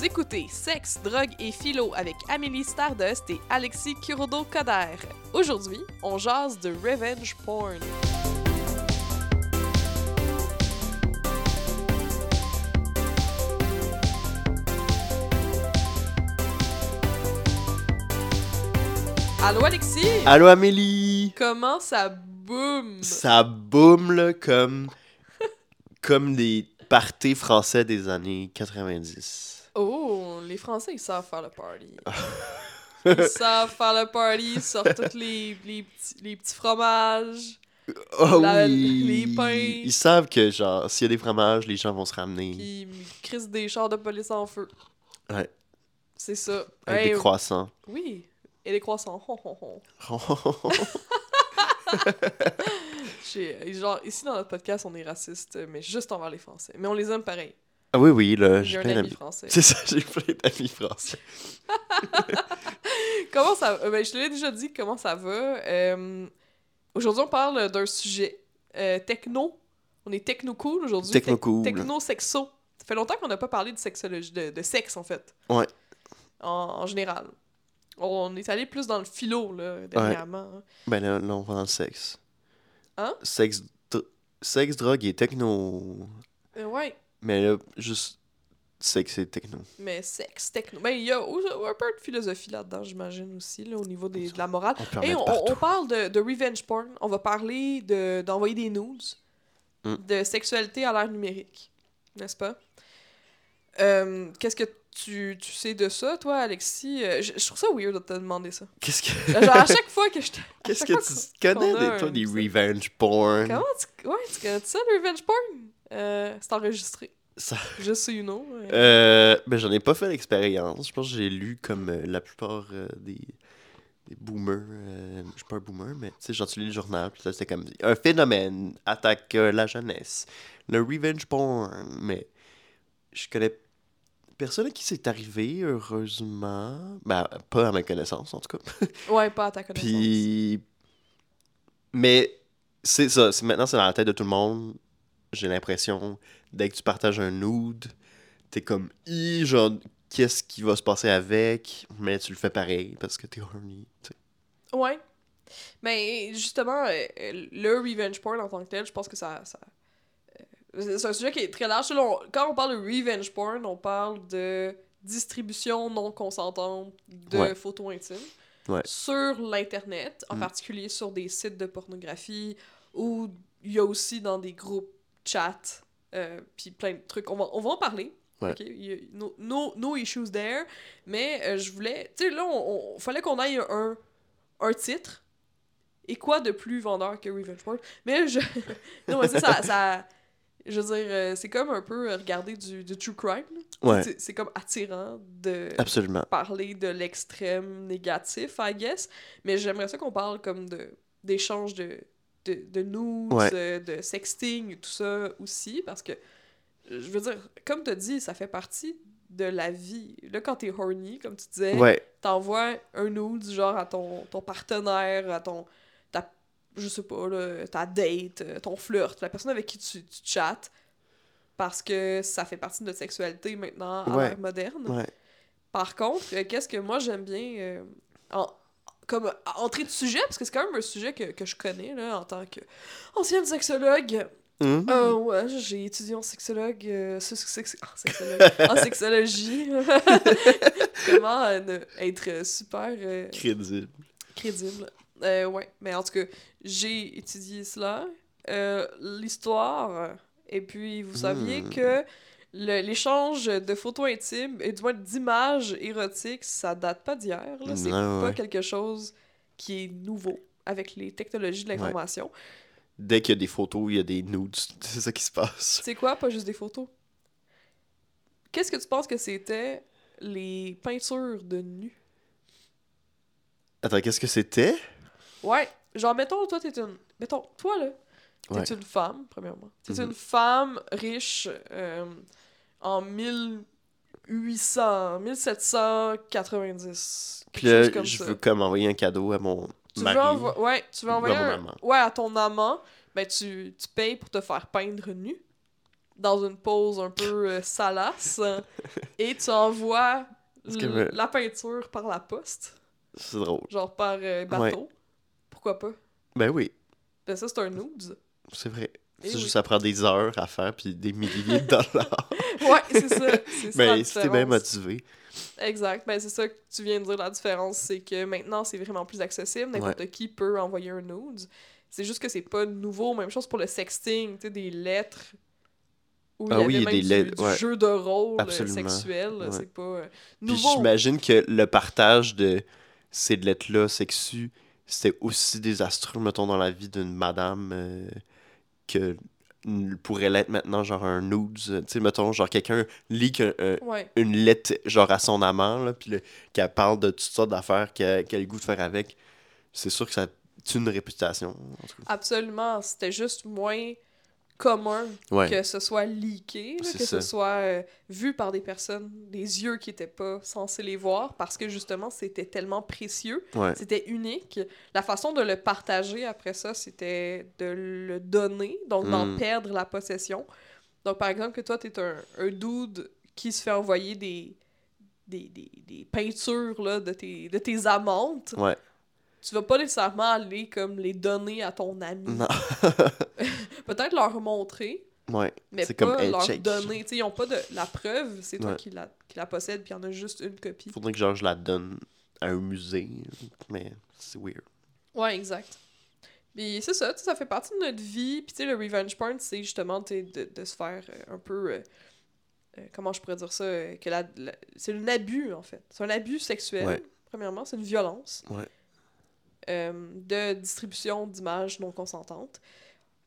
Vous écoutez Sexe, drogue et philo avec Amélie Stardust et Alexis Kurodo-Coder. Aujourd'hui, on jase de revenge porn. Allô Alexis? Allô Amélie! Comment ça boum? Ça boum là comme comme des parties français des années 90. Oh, les Français, ils savent faire le party. ils savent faire le party, ils sortent tous les, les, petits, les petits fromages. Oh La- oui! les pains. Ils savent que genre s'il y a des fromages, les gens vont se ramener Puis ils crissent des chars de police en feu. Ouais. C'est ça. avec Hey, des croissants. Oui. Et des croissants. Hon, hon, hon. Genre, ici dans notre podcast, on est raciste, mais juste envers les Français. Mais on les aime pareil. Ah oui oui là, J'ai plein ami d'amis. français. C'est ça, j'ai plein d'amis français. Comment ça va? Ben, je te l'ai déjà dit comment ça va? Euh, aujourd'hui, on parle d'un sujet euh, techno. On est techno-cool aujourd'hui. Techno Tec- cool. Techno-sexo. Ça fait longtemps qu'on n'a pas parlé de sexologie, de, de sexe, en fait. Ouais. En, en général. On est allé plus dans le philo, là, dernièrement. hein. Ben là, là, on va dans le sexe. Hein? Sexe, dr- sexe, drogue et techno. Euh, ouais. Mais là, juste sexe et techno. Mais sexe, techno. Ben, il y a un peu de philosophie là-dedans, j'imagine aussi, là, au niveau des- de la morale. On Et on, on parle de, de revenge porn. On va parler de- d'envoyer des nudes, Mm. de sexualité à l'ère numérique, n'est-ce pas? Euh, Qu'est-ce que tu, tu sais de ça, toi, Alexis? Euh, Je, je trouve ça weird de te demander ça. Qu'est-ce que. Genre, à chaque fois que je te... Qu'est-ce que tu connais, des, toi, des revenge porn? Comment tu... Ouais, tu connais ça, le revenge porn? Euh, c'est enregistré. Ça- Juste so you know. euh. Ben, j'en ai pas fait l'expérience. Je pense que j'ai lu comme euh, la plupart euh, des, des boomers. je suis pas un boomer, mais tu sais, genre, tu lis le journal, puis là, c'était comme un phénomène attaque la jeunesse. Le revenge porn. Mais je connais personne à qui c'est arrivé, heureusement. Ben, pas à ma connaissance, en tout cas. Ouais, pas à ta connaissance. Puis. Mais c'est ça. Maintenant, c'est dans la tête de tout le monde. J'ai l'impression, dès que tu partages un nude, t'es comme, Hi, genre, qu'est-ce qui va se passer avec? Mais tu le fais pareil parce que t'es horny. tu sais. Ouais. Mais justement, euh, euh, le revenge porn en tant que tel, je pense que ça. ça euh, c'est un sujet qui est très large. Quand on parle de revenge porn, on parle de distribution non consentante de Ouais. photos intimes Ouais. sur l'Internet, en Mm. particulier sur des sites de pornographie ou il y a aussi dans des groupes chat, euh, puis plein de trucs. On va, on va en parler. Ouais. ok? Il y a no, no, no issues there. Mais euh, je voulais. Tu sais, là, on, on- fallait qu'on aille un, un titre. Et quoi de plus vendeur que Revenge Porn? Mais je. non, mais ça, ça. Je veux dire, euh, c'est comme un peu regarder du, du true crime. Ouais, C'est- comme attirant de absolument. parler de l'extrême négatif, I guess. Mais j'aimerais ça qu'on parle comme de d'échange de, de, de nudes, Ouais. euh, de sexting tout ça aussi. Parce que, je veux dire, comme tu as dit, ça fait partie de la vie. Là, quand t'es horny, comme tu disais, Ouais, t'envoies un nude genre à ton, ton partenaire, à ton ta, je sais pas là, ta date, euh, ton flirt, la personne avec qui tu, tu chattes parce que ça fait partie de notre sexualité maintenant à Ouais. l'ère moderne. ouais. Par contre, euh, qu'est-ce que moi j'aime bien euh, en- comme entrée de sujet parce que c'est quand même un sujet que, que je connais là en tant que ancienne sexologue. Mhm. Euh, ouais, j'ai étudié en sexologue, euh, sex- en, sexologue en sexologie. Comment euh, être super euh, Crédible. crédible. Ouais, mais en tout cas, j'ai étudié cela, l'histoire, et puis vous saviez Hmm. que l'échange de photos intimes, et du moins d'images érotiques, ça date pas d'hier. C'est pas quelque chose qui est nouveau avec les technologies de l'information. Dès qu'il y a des photos, il y a des nudes. C'est ça qui se passe. C'est quoi, pas juste des photos? Qu'est-ce que tu penses que c'était les peintures de nus? Attends, qu'est-ce que c'était? Ouais, genre, mettons, toi, t'es une... Mettons, toi, là, t'es Ouais. une femme, premièrement. T'es Mhm. une femme riche euh, en 1800... 1790. Puis là, comme je ça. veux comme envoyer un cadeau à mon Tu veux, mari. envo- ouais, tu veux envoyer un... Ouais, à ton amant, ben tu, tu payes pour te faire peindre nu. dans une pose un peu euh, salace et tu envoies me- la peinture par la poste, C'est drôle. genre par euh, bateau. Pourquoi pas? Ben oui, Ben ça, c'est un nude. c'est vrai. Eh C'est oui. juste, ça prend des heures à faire, puis des milliers de dollars. Ouais, c'est ça. C'est ça la Mais si t'es bien motivé. Exact. Ben, c'est ça que tu viens de dire. La différence, c'est que maintenant, c'est vraiment plus accessible. N'importe qui peut envoyer un nude. C'est juste que c'est pas nouveau. Même chose pour le sexting, tu sais, des lettres. Où Ah il y oui, avait même des du, lettres, du ouais. jeu de rôle euh, Absolument. sexuel. Ouais. C'est pas euh, Puis nouveau. j'imagine que le partage de ces lettres-là sexues, c'était aussi désastreux, mettons, dans la vie d'une madame euh, que pourrait l'être maintenant, genre un nude. Tu sais, mettons, genre quelqu'un lit que- euh, Ouais. une lettre, genre à son amant, là, puis le- qu'elle parle de toutes sortes d'affaires qu'elle a le goût de faire avec. C'est sûr que ça tue une réputation. en tout cas. Absolument. C'était juste moins commun Ouais. que ce soit leaké, là, que ça. ce soit euh, vu par des personnes, des yeux qui étaient pas censés les voir, parce que justement, c'était tellement précieux. Ouais. C'était unique. La façon de le partager après ça, c'était de le donner, donc d'en Mm. perdre la possession. Donc, par exemple, que toi, t'es un, un dude qui se fait envoyer des, des, des, des peintures là, de, tes, de tes amantes, Ouais. Tu vas pas nécessairement aller comme les donner à ton ami. Non. Peut-être leur montrer, ouais. mais C'est pas comme, hey, leur check. donner. Ils ont pas de la preuve, c'est toi qui la, qui la possède, puis il y en a juste une copie. Faudrait que genre je la donne à un musée, mais c'est weird. Ouais, exact. Puis c'est ça, ça fait partie de notre vie. Puis tu sais, le revenge porn, c'est justement de, de se faire euh, un peu. euh, euh, comment je pourrais dire ça que la, la- C'est un abus, en fait. C'est un abus sexuel, Ouais. premièrement. C'est une violence Ouais. Euh, de distribution d'images non consentantes.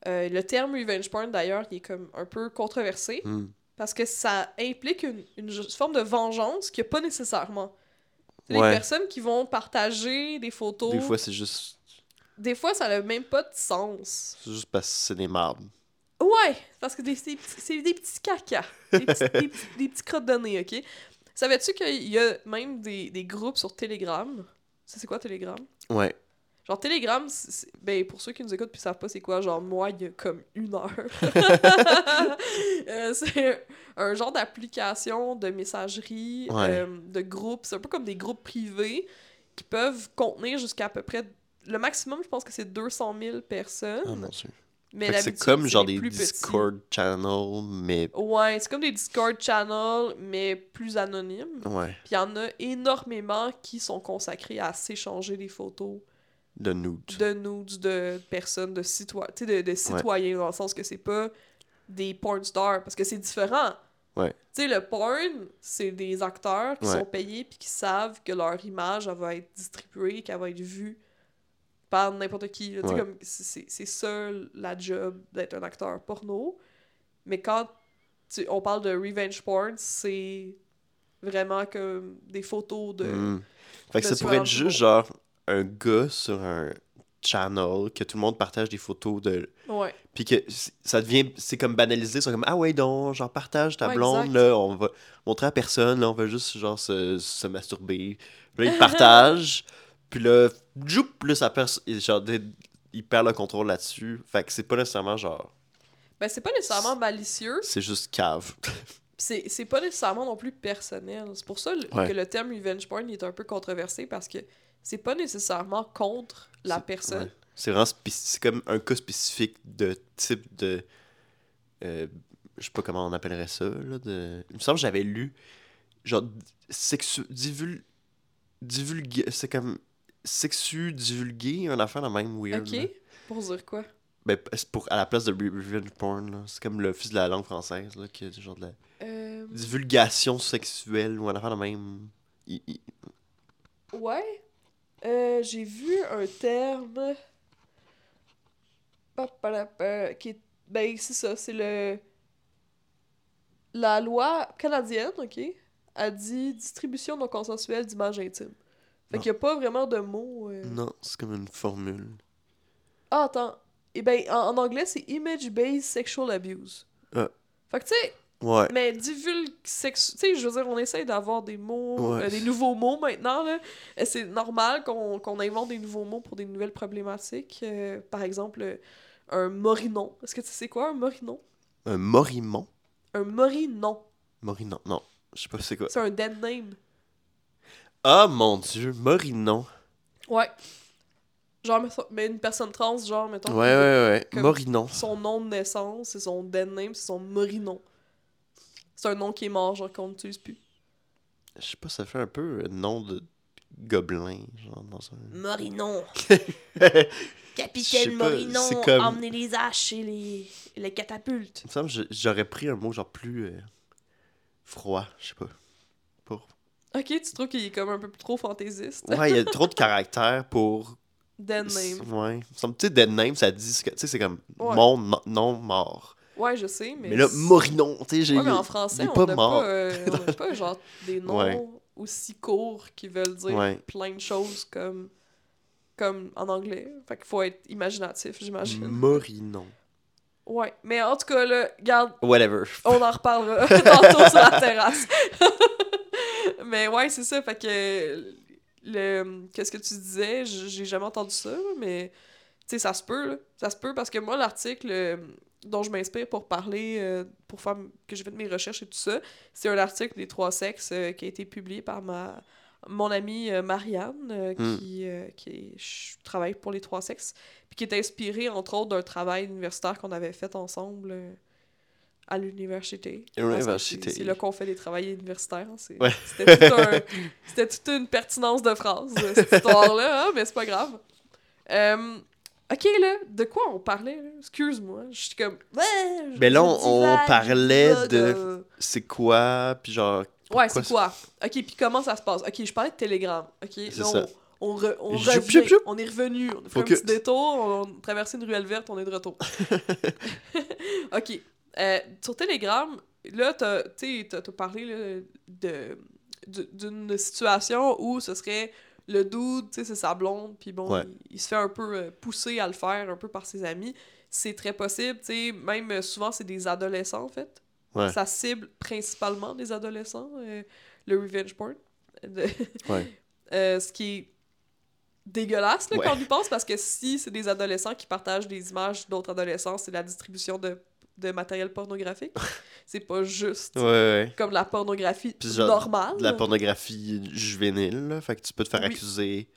Euh, le terme revenge porn, d'ailleurs, il est comme un peu controversé Hmm. parce que ça implique une, une forme de vengeance qu'il n'y a pas nécessairement. Ouais. Les personnes qui vont partager des photos Des fois, c'est juste, des fois, ça n'a même pas de sens. c'est juste parce que c'est des mardes. Ouais, parce que c'est des, petits- c'est des petits cacas. Des petits, des des petits crottes de nez, ok? Savais-tu qu'il y a même des, des groupes sur Telegram? Ça, c'est quoi Telegram? Ouais. Genre, Telegram, ben, pour ceux qui nous écoutent puis savent pas c'est quoi, genre, moi, il y a comme une heure. Euh, c'est un genre d'application de messagerie, Ouais. euh, de groupe. C'est un peu comme des groupes privés qui peuvent contenir jusqu'à à peu près... Le maximum, je pense que c'est 200 000 personnes. Oh mon dieu. mais c'est comme genre des petits. Discord channels, mais Ouais, c'est comme des Discord channels, mais plus anonymes. ouais, Puis il y en a énormément qui sont consacrés à s'échanger des photos de nudes. de nudes de personnes, de, citoyens de, de citoyens, dans le sens que c'est pas des porn stars, parce que c'est différent. Ouais. Tu sais, le porn, c'est des acteurs qui Ouais. sont payés puis qui savent que leur image, elle va être distribuée, qu'elle va être vue par n'importe qui. Ouais. comme, c'est- ça la job d'être un acteur porno. Mais quand tu- on parle de revenge porn, c'est vraiment comme des photos de... Hmm. Fait que ça pourrait être juste genre un gars sur un channel que tout le monde partage des photos de Ouais. puis que ça devient c'est comme banalisé c'est comme ah ouais donc genre partage ta Ouais, blonde exact. là on va montrer à personne là on va juste genre se, se masturber puis là il partage puis là joup plus ça perd genre des- il perd le contrôle là-dessus fait que c'est pas nécessairement genre Ben, c'est pas nécessairement malicieux, c'est juste cave c'est c'est pas nécessairement non plus personnel. C'est pour ça le- Ouais. que le terme revenge porn il est un peu controversé parce que c'est pas nécessairement contre la personne. ouais. c'est vraiment c'est comme un cas spécifique de type de euh, je sais pas comment on appellerait ça là de il me semble que j'avais lu genre sexu divul c'est comme sexu divulgué un affaire de même weird Ok? là. Pour dire quoi? ben pour à la place de re- revenge porn c'est comme le fils de la langue française là qui est genre de la Euh, divulgation sexuelle ou un affaire de même il- Ouais. Euh, J'ai vu un terme. Qui est... Ben, c'est ça, c'est le. La loi canadienne, ok, a dit distribution non consensuelle d'images intimes. Fait qu'il n'y a pas vraiment de mots. euh. non c'est comme une formule Ah, attends. Eh ben, en, en anglais, c'est image-based sexual abuse. Ah. Fait que, tu sais, ouais mais divulgue sex... Tu sais, je veux dire, on essaye d'avoir des mots, Ouais. euh, des nouveaux mots maintenant, là. Et C'est normal qu'on qu'on invente des nouveaux mots pour des nouvelles problématiques. Euh, par exemple, euh, un morinon. Est-ce que tu sais quoi, un morinon? un morimon? Un Morinon. Morinon, non. Je sais pas c'est quoi. C'est un dead name. Ah mon dieu, Morinon. Ouais. Genre, mais une personne trans, genre, mettons. Ouais, ouais, ouais. Morinon. Son nom de naissance, c'est son dead name, c'est son Morinon. C'est un nom qui est mort, genre, qu'on n'utilise plus. Je sais pas, ça fait un peu nom de gobelin, genre dans un. Morinon. Il Capitaine Morinon, comme- emmenez les haches et les, les catapultes. me semble que je- j'aurais pris un mot genre plus euh, froid, je sais pas. Pour... Ok, tu trouves qu'il est comme un peu trop fantaisiste? Ouais, il y a trop de caractères pour. Dead name. Ouais. Il tu sais, dead name, ça dit. Tu sais, c'est comme Ouais. mon no- nom mort. Ouais, je sais, mais. Mais, là, Morinon, tu sais, j'ai. Ouais, mais en français, on pas n'a pas, euh, pas genre des noms Ouais. aussi courts qui veulent dire Ouais. plein de choses comme, comme en anglais. Fait qu'il faut être imaginatif, j'imagine. Morinon. Ouais, mais en tout cas, là, regarde, Whatever. on en reparlera tantôt sur la terrasse. mais ouais, c'est ça, fait que le qu'est-ce que tu disais, j'ai jamais entendu ça, mais tu sais, ça se peut, là. Ça se peut parce que moi, l'article euh, dont je m'inspire pour parler, euh, pour faire que j'ai fait mes recherches et tout ça, c'est un article des trois sexes euh, qui a été publié par ma mon amie euh, Marianne, euh, Mm. qui, qui je travaille pour les trois sexes, puis qui est inspiré, entre autres, d'un travail universitaire qu'on avait fait ensemble à l'université. Université. C'est là qu'on fait des travaux universitaires. hein, Ouais. C'était tout un- c'était toute une pertinence de phrase, cette histoire-là, hein, mais c'est pas grave. Ok, là, de quoi on parlait? là? Excuse-moi, je suis comme... Ouais, Mais là, on- on parlait de-. C'est quoi, puis genre. Ouais, c'est quoi? Ok, puis comment ça se passe? Ok, je parlais de Telegram. Ok, là, ça. on, on, re- on revient. On est revenu. On a fait un petit détour, on a traversé une ruelle verte, on est de retour. ok. Euh, sur Telegram, là, t'as t'as- t'as parlé là, de du- d'une situation où ce serait le dude, tu sais, c'est sa blonde, puis bon, Ouais. il, il se fait un peu euh, pousser à le faire, un peu par ses amis. C'est très possible, tu sais, même euh, souvent, c'est des adolescents, en fait. Ouais. Ça cible principalement des adolescents, euh, le revenge porn. Ouais. Euh, ce qui est dégueulasse là, quand on y pense, parce que si c'est des adolescents qui partagent des images d'autres adolescents, c'est la distribution de, de matériel pornographique. c'est pas juste Ouais, ouais. comme la pornographie Puis genre, normale. De la pornographie juvénile, là. Fait que tu peux te faire Oui. accuser.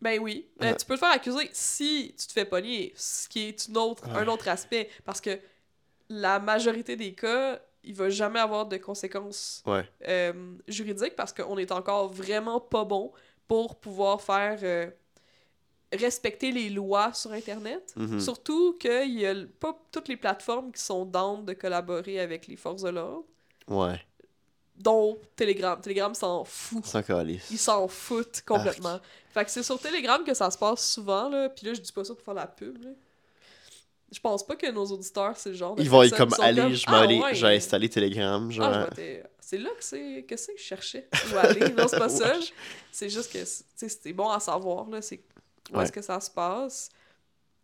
Ben oui. Euh, tu peux te faire accuser si tu te fais pogner, ce qui est une autre, un autre aspect. Parce que la majorité des cas, il va jamais avoir de conséquences Ouais. euh, juridiques parce qu'on est encore vraiment pas bon pour pouvoir faire euh, respecter les lois sur Internet. Mhm. Surtout qu'il y a pas toutes les plateformes qui sont down de collaborer avec les forces de l'ordre, Ouais. dont Telegram. Telegram s'en fout. Ils s'en foutent complètement. Fait que c'est sur Telegram que ça se passe souvent, là. Puis là, je dis pas ça pour faire la pub, là. Je pense pas que nos auditeurs, c'est le genre de Ils vont être comme, allez, comme, je Ah, m'en allais, ouais. j'ai installé Telegram, genre. Ah, C'est là que c'est que c'est que je cherchais. Je vais aller. Non, c'est pas ça. C'est juste que c'est- bon à savoir, là. C'est où Ouais. est-ce que ça se passe.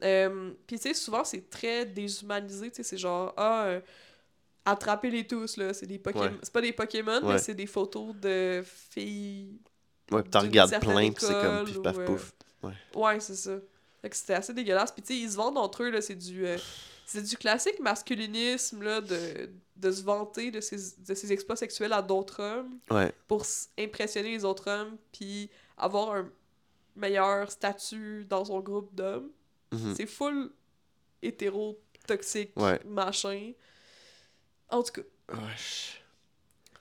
Euh, Puis, tu sais, souvent, c'est très déshumanisé. Tu sais, c'est genre, ah, euh, attrapez-les tous, là. C'est des Pokémon. Ouais. C'est pas des Pokémon, mais Ouais. c'est des photos de filles Ouais, pis t'en regardes plein, pis c'est comme pif paf euh, pouf. Ouais, c'est ça. Fait que c'était assez dégueulasse. Puis tu sais, ils se vendent entre eux, là, c'est du... euh, c'est du classique masculinisme, là, de, de se vanter de ses, de ses exploits sexuels à d'autres hommes Ouais. pour impressionner les autres hommes, puis avoir un meilleur statut dans son groupe d'hommes. Mhm. C'est full hétéro, toxique, Ouais. machin. En tout cas, Wesh.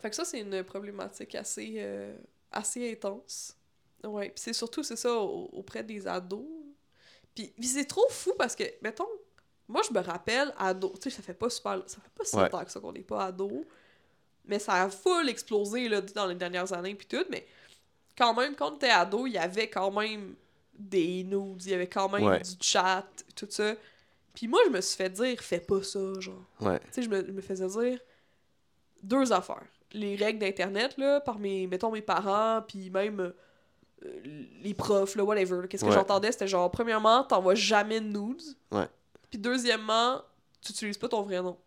fait que ça, c'est une problématique assez, euh, assez intense. Ouais, puis c'est surtout, c'est ça, au- auprès des ados. Puis, c'est trop fou parce que, mettons, moi, je me rappelle, ado, tu sais, ça fait pas super, ça fait pas si Ouais. longtemps que ça qu'on n'est pas ado, mais ça a full explosé, là, dans les dernières années, puis tout, mais quand même, quand t'es ado, il y avait quand même des nudes, il y avait quand même Ouais. du chat, tout ça. Puis moi, je me suis fait dire, fais pas ça, genre. Ouais. Tu sais, je me, je me faisais dire deux affaires. Les règles d'Internet, là, par mes, mettons, mes parents, puis même euh, les profs, là, whatever. Qu'est-ce que Ouais. j'entendais, c'était genre, premièrement, t'envoies jamais de nudes. Ouais. Puis deuxièmement, tu utilises pas ton vrai nom.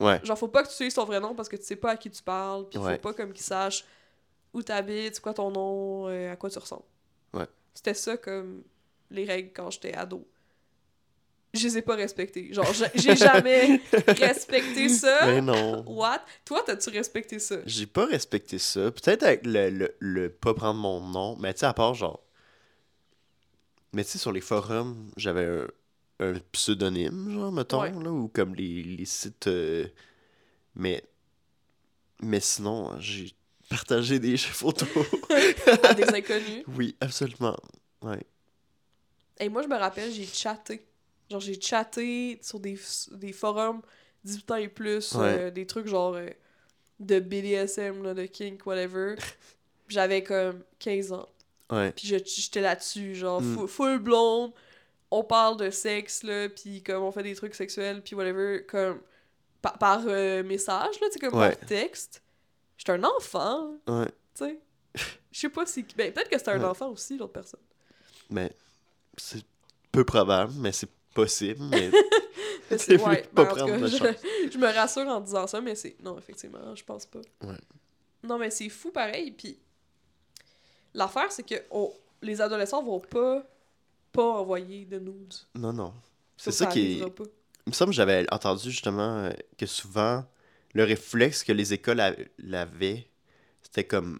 Ouais. Genre, faut pas que tu utilises ton vrai nom parce que tu sais pas à qui tu parles, puis faut pas comme qu'ils sachent où t'habites, c'est quoi ton nom, euh, à quoi tu ressembles. Ouais. C'était ça comme les règles quand j'étais ado. je les ai pas respectés. Genre, j'ai- j'ai jamais respecté ça. Mais non. What? Toi, t'as-tu respecté ça? J'ai pas respecté ça. Peut-être avec le, le, le pas prendre mon nom, mais tu sais, à part genre. Mais tu sais, sur les forums, j'avais un, un pseudonyme, genre, mettons, Ouais. là, ou comme les, les sites. euh, Mais. Mais sinon, j'ai partagé des photos. À des inconnus. oui, absolument. Ouais. Et moi, je me rappelle, j'ai chatté. Genre, j'ai chatté sur des, des forums 18 ans et plus, Ouais. euh, des trucs genre euh, de BDSM, là, de kink, whatever. J'avais comme 15 ans. Ouais. Puis j'étais là-dessus, genre Mm. full, full blonde. On parle de sexe, là, puis comme on fait des trucs sexuels, puis whatever, comme par, par euh, message, là, tu sais, comme Ouais. par texte. J'étais un enfant, Ouais. tu sais. Je sais pas si. Ben, peut-être que c'était un Ouais. enfant aussi, l'autre personne. Mais c'est peu probable, mais c'est possible. Mais Mais C'est c'est- ouais, pas ben, en tout prendre cas, je, me rassure en disant ça, mais c'est. Non, effectivement, je pense pas. Ouais. Non, mais c'est fou pareil. Puis l'affaire, c'est que on- les adolescents vont pas, pas envoyer de nudes. non, non. C'est Ça, ça qui est. pas. Il me semble que j'avais entendu justement euh, que souvent, le réflexe que les écoles a- l'avaient, c'était comme.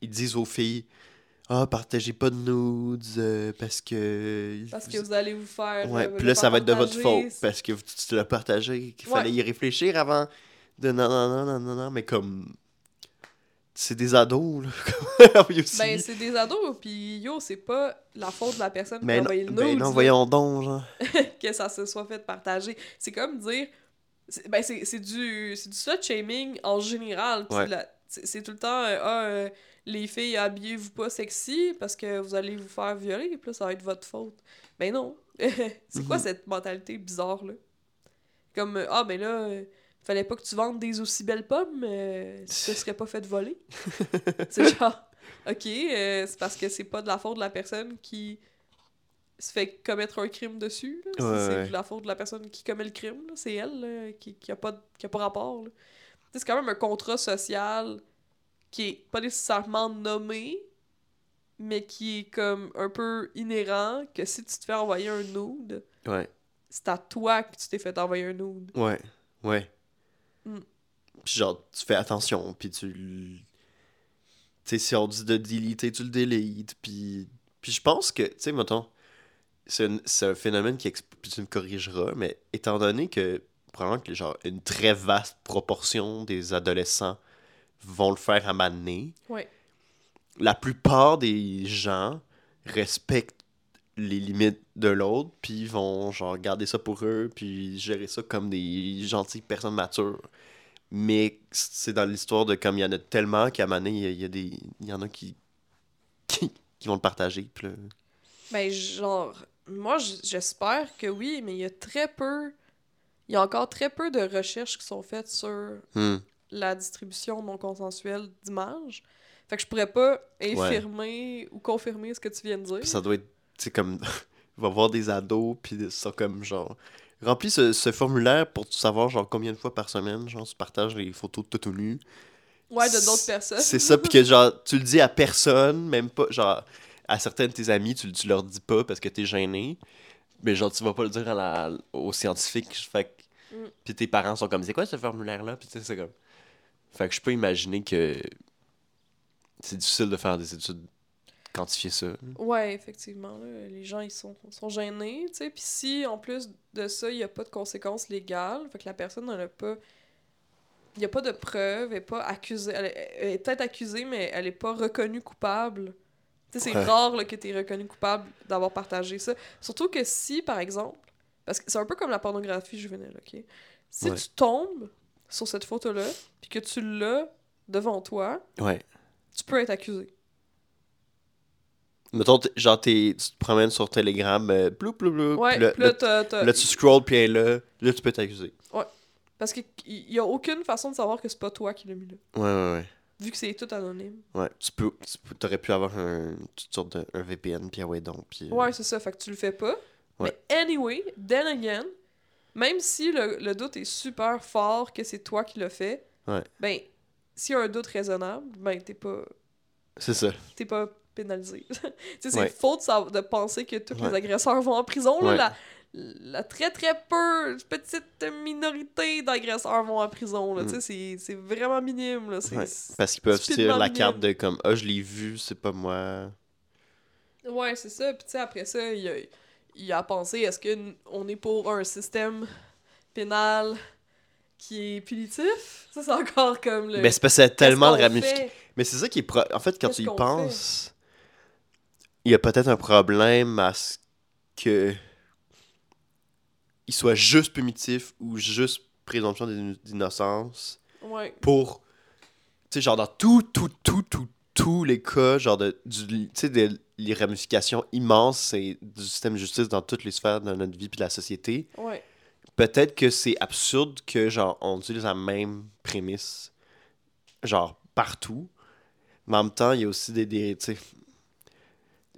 Ils disent aux filles Ah, partagez pas de nudes euh, parce que. Parce que vous allez vous faire. Ouais, euh, puis là, ça va être de votre faute parce que vous- tu l'as partagé, qu'il Ouais. fallait y réfléchir avant de non, non, non, non, non, non, mais comme. C'est des ados, là. Ben, c'est des ados, puis yo, c'est pas la faute de la personne qui a non, envoyé le ben nude non, là, voyons donc, genre. que ça se soit fait partager. C'est comme dire. C'est- Ben, du, c'est du slut shaming en général. Ouais. C'est tout le temps, euh, ah, euh, les filles, habillez-vous pas sexy parce que vous allez vous faire violer, puis là, ça va être votre faute. Ben non. c'est quoi Mhm. cette mentalité bizarre-là? Comme, euh, ah, ben là, fallait pas que tu vendes des aussi belles pommes, si tu te serais pas fait voler. c'est genre, ok, c'est parce que c'est pas de la faute de la personne qui se fait commettre un crime dessus. là. C'est- Ouais, c'est ouais. la faute de la personne qui commet le crime. là. C'est elle là, qui, qui, a pas, de- qui a pas rapport. C'est quand même un contrat social qui est pas nécessairement nommé, mais qui est comme un peu inhérent que si tu te fais envoyer un nude, Ouais, c'est à toi que tu t'es fait envoyer un nude. ouais, ouais. Mm. Puis genre, tu fais attention, puis tu. Tu sais, si on dit de déliter, tu le délites, puis. Puis je pense que, tu sais, mettons, c'est un, c'est un phénomène qui, tu me corrigeras, mais étant donné que, probablement que, genre, une très vaste proportion des adolescents vont le faire à Ouais. la plupart des gens respectent les limites de l'autre, puis vont genre garder ça pour eux, puis gérer ça comme des gentilles personnes matures. Mais c'est dans l'histoire de comme il y en a tellement qu'à donné, il y a- des il y en a qui, qui qui vont le partager. Puis Ben, genre, moi, j'espère que oui, mais il y a très peu. Il y a encore très peu de recherches qui sont faites sur hmm, la distribution non consensuelle d'images. Fait que je pourrais pas infirmer ou confirmer ce que tu viens de dire. puis ça doit être, tu sais, comme, il va voir des ados, puis ils sont comme genre, remplis ce, ce formulaire pour savoir genre combien de fois par semaine, genre, tu partages les photos de tout nu. Ouais, de d'autres personnes. C'est ça, puis que genre, tu le dis à personne, même pas, genre, à certains de tes amis, tu, tu leur dis pas parce que t'es gêné. Mais genre, tu vas pas le dire à la, aux scientifiques. Fait que. Mm. Puis tes parents sont comme, c'est quoi ce formulaire-là? Puis tu sais, c'est comme. Fait que je peux imaginer que. C'est difficile de faire des études, quantifier ça. Ouais, effectivement. là, les gens, ils sont, sont gênés, tu sais. Puis si, en plus de ça, il n'y a pas de conséquences légales, fait que la personne n'en a pas... Il n'y a pas de preuves, elle n'est pas accusée. Elle est, elle est peut-être accusée, mais elle n'est pas reconnue coupable. C'est Ouais. rare là, que tu es reconnu coupable d'avoir partagé ça. Surtout que si, par exemple... Parce que c'est un peu comme la pornographie juvénile, OK? Si Ouais. tu tombes sur cette photo-là, puis que tu l'as devant toi, Ouais. tu peux être accusé. Mettons, genre, t'es- tu te promènes sur Telegram, euh, blou, blou, blou, Ouais, là, là, t'as- t'as- là, tu scrolls, puis elle est là, là, tu peux t'accuser. Parce qu'il n'y a aucune façon de savoir que c'est pas toi qui l'as mis là. Ouais, ouais, ouais. Vu que c'est tout anonyme. Ouais, tu peux, tu t'aurais pu avoir un, toute sorte de, un VPN, puis ah ouais, donc, puis... euh, Ouais, c'est ça. Fait que tu le fais pas. Ouais. Mais anyway, then again, même si le, le doute est super fort que c'est toi qui l'as fait, Ouais. ben, s'il y a un doute raisonnable, ben, t'es pas, C'est ça. t'es pas pénalisés. tu sais, c'est Ouais. faux de, penser que tous les agresseurs vont en prison. là. La, la très très peu petite minorité d'agresseurs vont en prison. Là. Mm. Tu sais, c'est- c'est vraiment minime. Là. C'est- Ouais. Parce qu'ils peuvent tirer la minime. carte de comme Ah, je l'ai vu, c'est pas moi. Ouais, c'est ça. Puis tu sais, après ça, il a, il a pensé, est-ce qu'on est pour un système pénal qui est punitif? Ça, c'est encore comme le... Mais c'est parce que c'est tellement de ramifications. Mais c'est ça qui est. pro- En fait, quand Qu'est-ce tu y penses, il y a peut-être un problème à ce que. Il soit juste primitif ou juste présomption d'in- d'innocence Ouais. pour. Tu sais, genre dans tout, tout, tout, tout, tous les cas, genre de. Tu sais, des- les ramifications immenses c'est du système de justice dans toutes les sphères de notre vie puis de la société. Ouais. peut-être que c'est absurde que genre on utilise la même prémisse genre partout mais en même temps il y a aussi des, des tu sais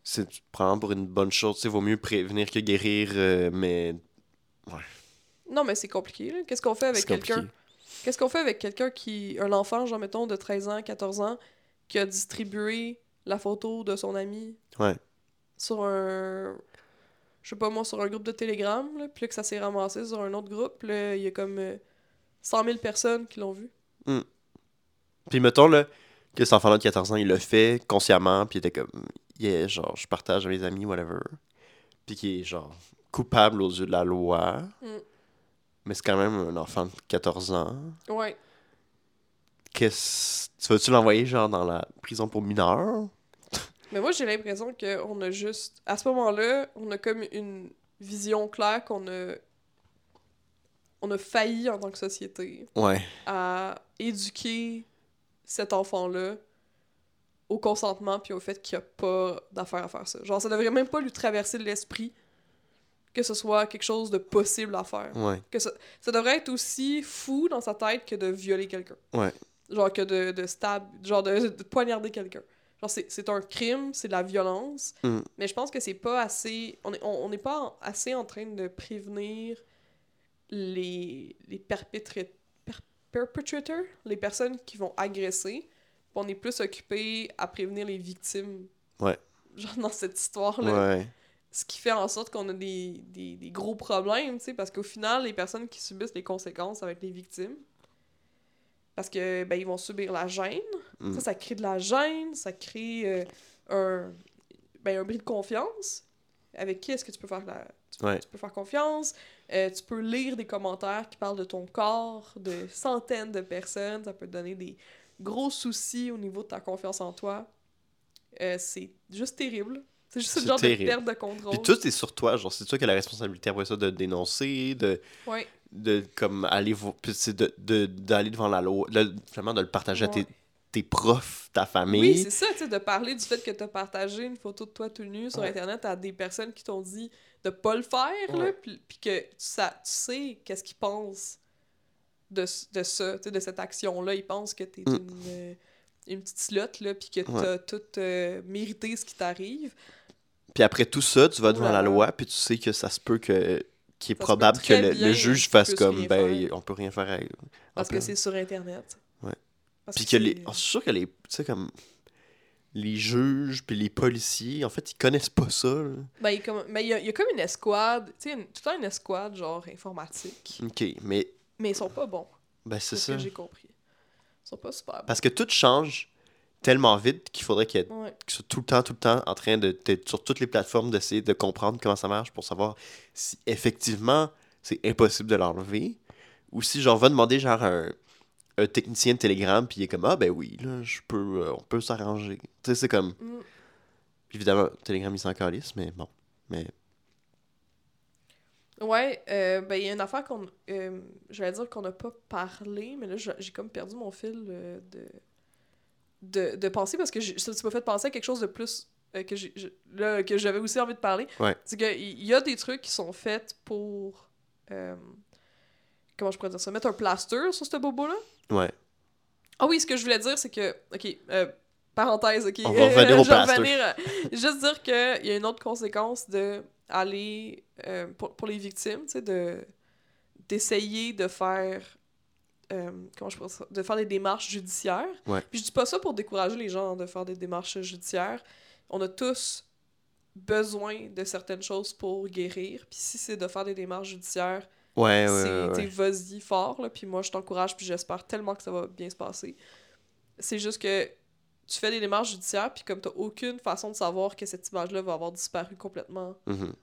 c'est prendre pour une bonne chose tu sais vaut mieux prévenir que guérir euh, mais Non, mais c'est compliqué, là. Qu'est-ce qu'on fait avec quelqu'un... Qu'est-ce qu'on fait avec quelqu'un qui... Un enfant, genre, mettons, de 13 ans, 14 ans, qui a distribué la photo de son ami ouais. sur un... Je sais pas moi, sur un groupe de Telegram, là, puis là, que ça s'est ramassé sur un autre groupe, là, il y a comme euh, 100 000 personnes qui l'ont vu. puis mettons là que cet enfant là de 14 ans il l'a fait consciemment puis il était comme yeah genre je partage avec mes amis whatever puis qui est genre coupable aux yeux de la loi Mm. mais c'est quand même un enfant de 14 ans Ouais. Qu'est-ce. Tu vas-tu l'envoyer, genre, dans la prison pour mineurs? Mais moi, j'ai l'impression qu'on a juste. À ce moment-là, on a comme une vision claire qu'on a. On a failli en tant que société Ouais. à éduquer cet enfant-là au consentement puis au fait qu'il n'y a pas d'affaire à faire ça. Genre, ça devrait même pas lui traverser l'esprit que ce soit quelque chose de possible à faire. Ouais. Que ça, ça devrait être aussi fou dans sa tête que de violer quelqu'un. Ouais. Genre que de, de stab, genre de, de poignarder quelqu'un. Genre c'est, un crime, c'est de la violence, Mm. mais je pense que c'est pas assez... On n'est on, pas assez en train de prévenir les, les perpétra- per- perpetrators, les personnes qui vont agresser, on est plus occupé à prévenir les victimes. Ouais. Genre dans cette histoire-là Ouais. Ce qui fait en sorte qu'on a des, des, des gros problèmes, tu sais, parce qu'au final, les personnes qui subissent les conséquences, ça va être les victimes. Parce que, ben, ils vont subir la gêne. Mm. Ça, ça crée de la gêne, ça crée euh, un, ben, un bris de confiance. Avec qui est-ce que tu peux faire, la, tu, Ouais. tu peux faire confiance? Euh, tu peux lire des commentaires qui parlent de ton corps, de centaines de personnes. Ça peut te donner des gros soucis au niveau de ta confiance en toi. Euh, c'est juste terrible. C'est juste le genre terrible. de perte de contrôle. Puis tout est sur toi, genre, c'est toi qui as la responsabilité après ça de dénoncer, de, Ouais. de comme, aller c'est de, de, d'aller devant la loi, de, finalement, de le partager à tes, tes profs, ta Oui, famille. c'est ça, tu sais, de parler du fait que tu as partagé une photo de toi tout nu sur Ouais. Internet à des personnes qui t'ont dit de pas le faire, là, puis puis que tu, sa- tu sais qu'est-ce qu'ils pensent de, de ça, tu sais, de cette action-là. Ils pensent que t'es Mm. une, une petite slot, là, puis que Ouais. t'as tout euh, mérité ce qui t'arrive. Puis après tout ça, tu vas devant la loi, puis tu sais que ça se peut que qu'il est Ça probable que le, juge fasse comme, ben, on peut rien faire avec. Parce que c'est sur Internet. Ouais. Parce Puis que que les. oh, sûr que les. Tu sais, comme. Les juges, puis les policiers, en fait, ils connaissent pas ça. là. Ben, il y a comme, ben, il y a, il y a comme une escouade, tu sais, une- tout le temps une escouade, genre, informatique. Ok, mais. Mais ils sont pas bons, Ben, c'est c'est ce ça. que j'ai compris. Ils sont pas super bons. Parce que tout change tellement vite qu'il faudrait qu'il Ouais. soient tout le temps, tout le temps en train de, d'être sur toutes les plateformes, d'essayer de comprendre comment ça marche pour savoir si effectivement c'est impossible de l'enlever ou si genre va demander genre un, un technicien de Telegram puis il est comme ah ben oui là je peux euh, on peut s'arranger tu sais c'est comme Mm. évidemment Telegram il s'en calisse mais bon mais Ouais, euh, ben il y a une affaire qu'on. euh, J'allais dire qu'on n'a pas parlé, mais là j'ai j'ai comme perdu mon fil euh, de, de, de pensée parce que j'ai- ça m'a fait penser à quelque chose de plus euh, que j'ai je- là, que j'avais aussi envie de parler. Ouais. C'est qu'il y a des trucs qui sont faits pour. euh, comment je pourrais dire ça Mettre un plaster sur ce bobo-là? ouais Ah oui, ce que je voulais dire, c'est que. Ok, euh, parenthèse, ok. On va revenir au Je plaster. revenir, juste dire qu'il y a une autre conséquence de aller. pour, pour les victimes, tu sais, de d'essayer de faire. Euh, comment je ça? De faire des démarches judiciaires. Ouais. Puis je dis pas ça pour décourager les gens de faire des démarches judiciaires, on a tous besoin de certaines choses pour guérir. Puis si c'est de faire des démarches judiciaires, Ouais, c'est ouais. vas-y fort, là, puis moi je t'encourage, puis j'espère tellement que ça va bien se passer. C'est juste que tu fais des démarches judiciaires, puis comme t'as aucune façon de savoir que cette image-là va avoir disparu complètement Mhm.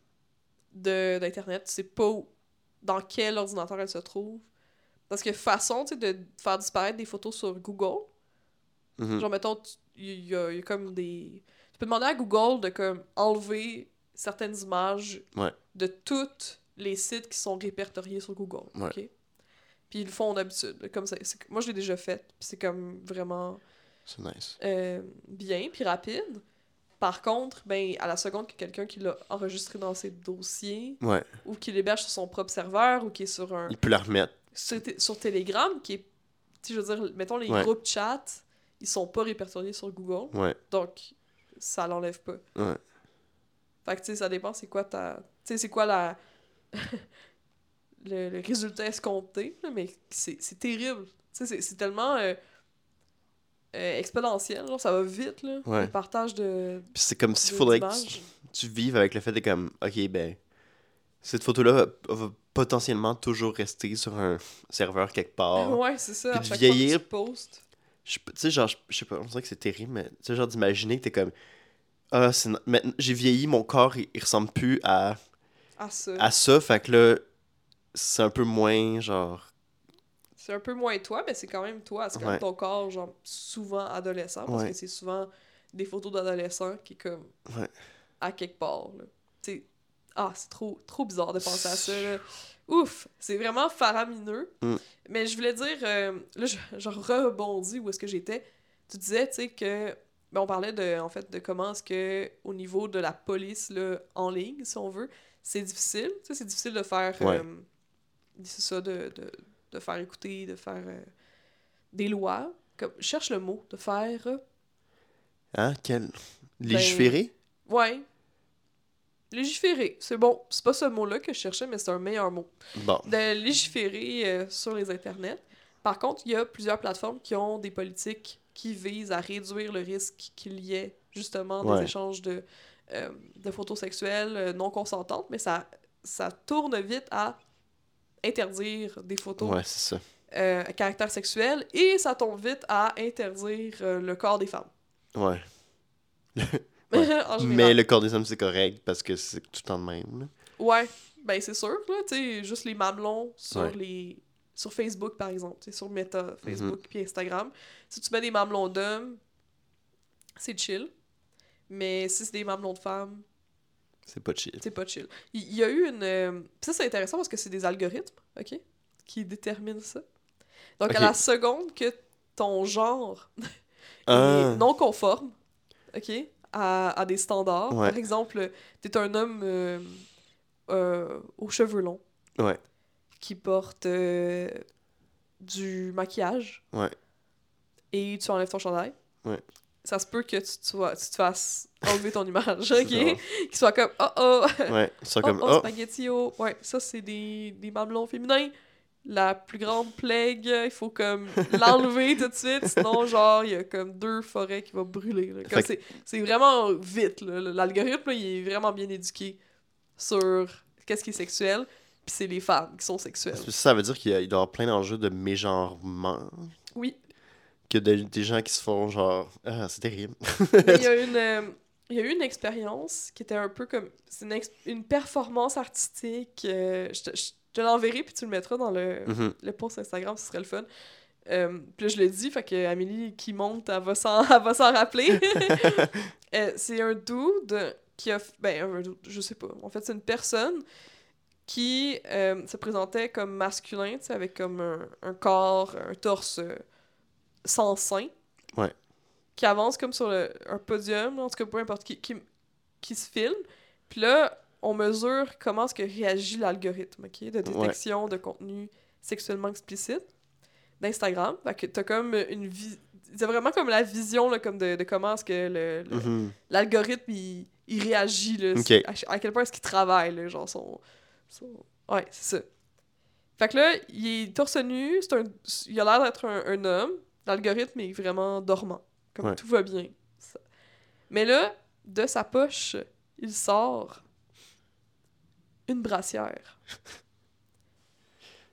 de d'internet, tu sais pas où- dans quel ordinateur elle se trouve. Parce que façon, tu sais, de faire disparaître des photos sur Google, Mhm. genre mettons, il y, a y a comme des... Tu peux demander à Google de comme enlever certaines images Ouais. de tous les sites qui sont répertoriés sur Google, Ouais. ok? Puis ils le font d'habitude, comme ça. Moi, je l'ai déjà fait, puis c'est comme vraiment C'est nice. euh, bien, puis rapide. Par contre, ben, à la seconde que quelqu'un qui l'a enregistré dans ses dossiers, Ouais. ou qui l'héberge sur son propre serveur, ou qui est sur un... Il peut la remettre. Sur, Telegram, qui est... Je veux dire, mettons, les Ouais. groupes chat, ils sont pas répertoriés sur Google, Ouais. donc ça l'enlève pas. Ouais. Fait que, tu sais, ça dépend c'est quoi ta... Tu sais, c'est quoi la... le, le résultat escompté, mais c'est c'est terrible. Tu sais, c'est- c'est tellement euh, euh, exponentiel, genre, ça va vite, là, Ouais. le partage de... Puis c'est comme s'il faudrait que tu, tu vives avec le fait de comme, ok, ben, cette photo-là va, va potentiellement toujours rester sur un serveur quelque part. Ouais, c'est ça, à Puis de chaque vieillir- tu postes. Je- Tu sais, genre, je sais pas, on dirait que c'est terrible, mais tu sais, genre d'imaginer que t'es comme, ah, c'est j'ai vieilli, mon corps, il, il ressemble plus à, Ah, ça. à ça, fait que là, c'est un peu moins, genre, C'est un peu moins toi, mais c'est quand même toi. C'est quand même Ouais. ton corps, genre, souvent adolescent, parce Ouais. que c'est souvent des photos d'adolescents qui, comme, Ouais. à quelque part, là. Tu sais, ah, c'est trop, trop bizarre de penser à ça, là. Ouf! C'est vraiment faramineux. Mm. Mais je voulais dire, euh, là, je, je rebondis où est-ce que j'étais. Tu disais, tu sais, que... Ben, on parlait de, en fait, de comment est-ce que, au niveau de la police, là, en ligne, si on veut, c'est difficile. Tu sais, c'est difficile de faire... Ouais. euh, c'est ça, de, de, de faire écouter, de faire euh, des lois. Comme, cherche le mot, de faire... hein, quel... Ben, Légiférer? Ouais. Légiférer. C'est bon. C'est pas ce mot-là que je cherchais, mais c'est un meilleur mot. Bon, De légiférer euh, sur les internets. Par contre, il y a plusieurs plateformes qui ont des politiques qui visent à réduire le risque qu'il y ait justement des Ouais. échanges de, euh, de photos sexuelles euh, non consentantes, mais ça, ça tourne vite à interdire des photos ouais, c'est ça. euh, à caractère sexuel et ça tombe vite à interdire le corps des femmes. Ouais. en. Mais le corps des hommes, c'est correct, parce que c'est tout le temps le même, là. Ouais, ben c'est sûr, là, tu sais, juste les mamelons sur Ouais. les... Sur Facebook, par exemple, tu sais, sur Meta, Mhm. Facebook puis Instagram. Si tu mets des mamelons d'hommes, c'est chill. Mais si c'est des mamelons de femmes, C'est pas chill. c'est pas chill. Il il y, a eu une... euh, pis ça, c'est intéressant parce que c'est des algorithmes, OK? Qui déterminent ça. Donc, Ok. à la seconde que ton genre Ah. est non conforme, OK, à, à des standards. Ouais. Par exemple, t'es un homme euh, euh, aux cheveux longs Ouais. qui porte euh, du maquillage Ouais. et tu enlèves ton chandail. Ouais. Ça se peut que tu, te fasses enlever ton image, OK? soit comme « Oh, oh! Ouais, ils sont Oh, comme, oh, oh, spaghetti, oh! » Ouais, ça, c'est des, des mamelons féminins. La plus grande plague, il faut comme l'enlever tout de suite, sinon, genre, il y a comme deux forêts qui vont brûler. c'est- vraiment vite. L'algorithme, il est vraiment bien éduqué sur qu'est-ce qui est sexuel, puis c'est les femmes qui sont sexuelles. ça veut dire qu'il y, a- il doit y avoir plein d'enjeux de mégenrement. Oui, Que de- des gens qui se font genre, ah, c'est terrible. Il y a une euh, il y a eu une expérience qui était un peu comme c'est une, une performance artistique euh, je je l'enverrai puis tu le mettras dans le, Mhm. le post Instagram ce serait le fun euh, puis là, je le dis fait que Amélie qui monte elle va s'en rappeler Euh, c'est un dude qui a ben un dude, je sais pas en fait c'est une personne qui euh, se présentait comme masculin tu sais avec comme un, un corps un torse euh, sans sein Ouais. qui avance comme sur le- un podium, en tout cas peu importe, qui, qui, qui se filme. Puis là, on mesure comment est-ce que réagit l'algorithme, OK, de détection de contenu sexuellement explicite d'Instagram. Fait que t'as comme une vie... C'est vraiment comme la vision là, comme de, de comment est-ce que le- le- Mhm. l'algorithme, il, il réagit, là, à, à quel point est-ce qu'il travaille, là, genre son... son- Ouais, c'est ça. Fait que là, il est torse nu, c'est un... il a l'air d'être un, un homme, l'algorithme est vraiment dormant, comme Ouais. tout va bien. Ça- Mais là, de sa poche, il sort une brassière.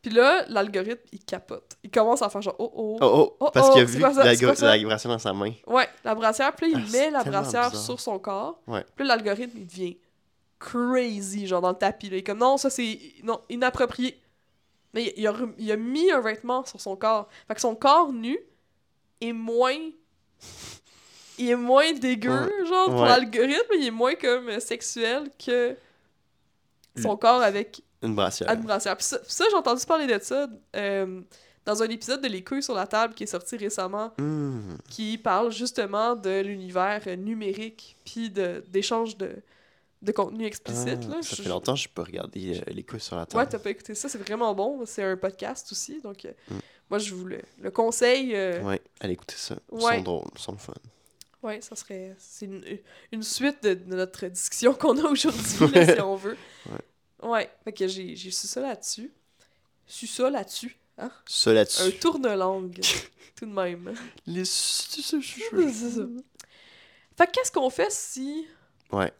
Puis là, l'algorithme, il capote. Il commence à faire genre oh oh. Oh, oh, Oh, parce oh, qu'il a c'est vu ça? la, la vibration dans sa main. Ouais, la brassière, puis là, Ah, il c'est met la brassière bizarre. sur son corps. Ouais. Puis là, l'algorithme, il devient crazy, genre dans le tapis. Là. Il est comme non, ça c'est non, inapproprié. Mais il a, il a mis un vêtement sur son corps. Fait que son corps nu est moins. Il est moins dégueu, Ouais. genre, pour Ouais. l'algorithme, il est moins comme sexuel que son corps avec Une brassière. Anne Brassière. Puis ça, j'ai entendu parler de ça euh, dans un épisode de Les couilles sur la table qui est sorti récemment, Hmm. qui parle justement de l'univers numérique, puis de- d'échange de, de contenu explicite. Ah, là. ça Je- fait longtemps que je peux regarder euh, les couilles sur la Ouais, table. t'as pas écouté ça, c'est vraiment bon. C'est un podcast aussi, donc euh, Mm. moi je vous le, le conseille. euh, Ouais, allez écouter ça. Ils Ouais. sont drôles, ils sont fun. Ouais, ça serait. C'est une, une suite de, de notre discussion qu'on a aujourd'hui, là, si on veut. Ouais. Ouais, fait que j'ai j'ai su ça là-dessus. Su ça là-dessus, hein? Ça Un là-dessus. tourne-langue, tout de même. Les... Ça. Fait que qu'est-ce qu'on fait si Ouais.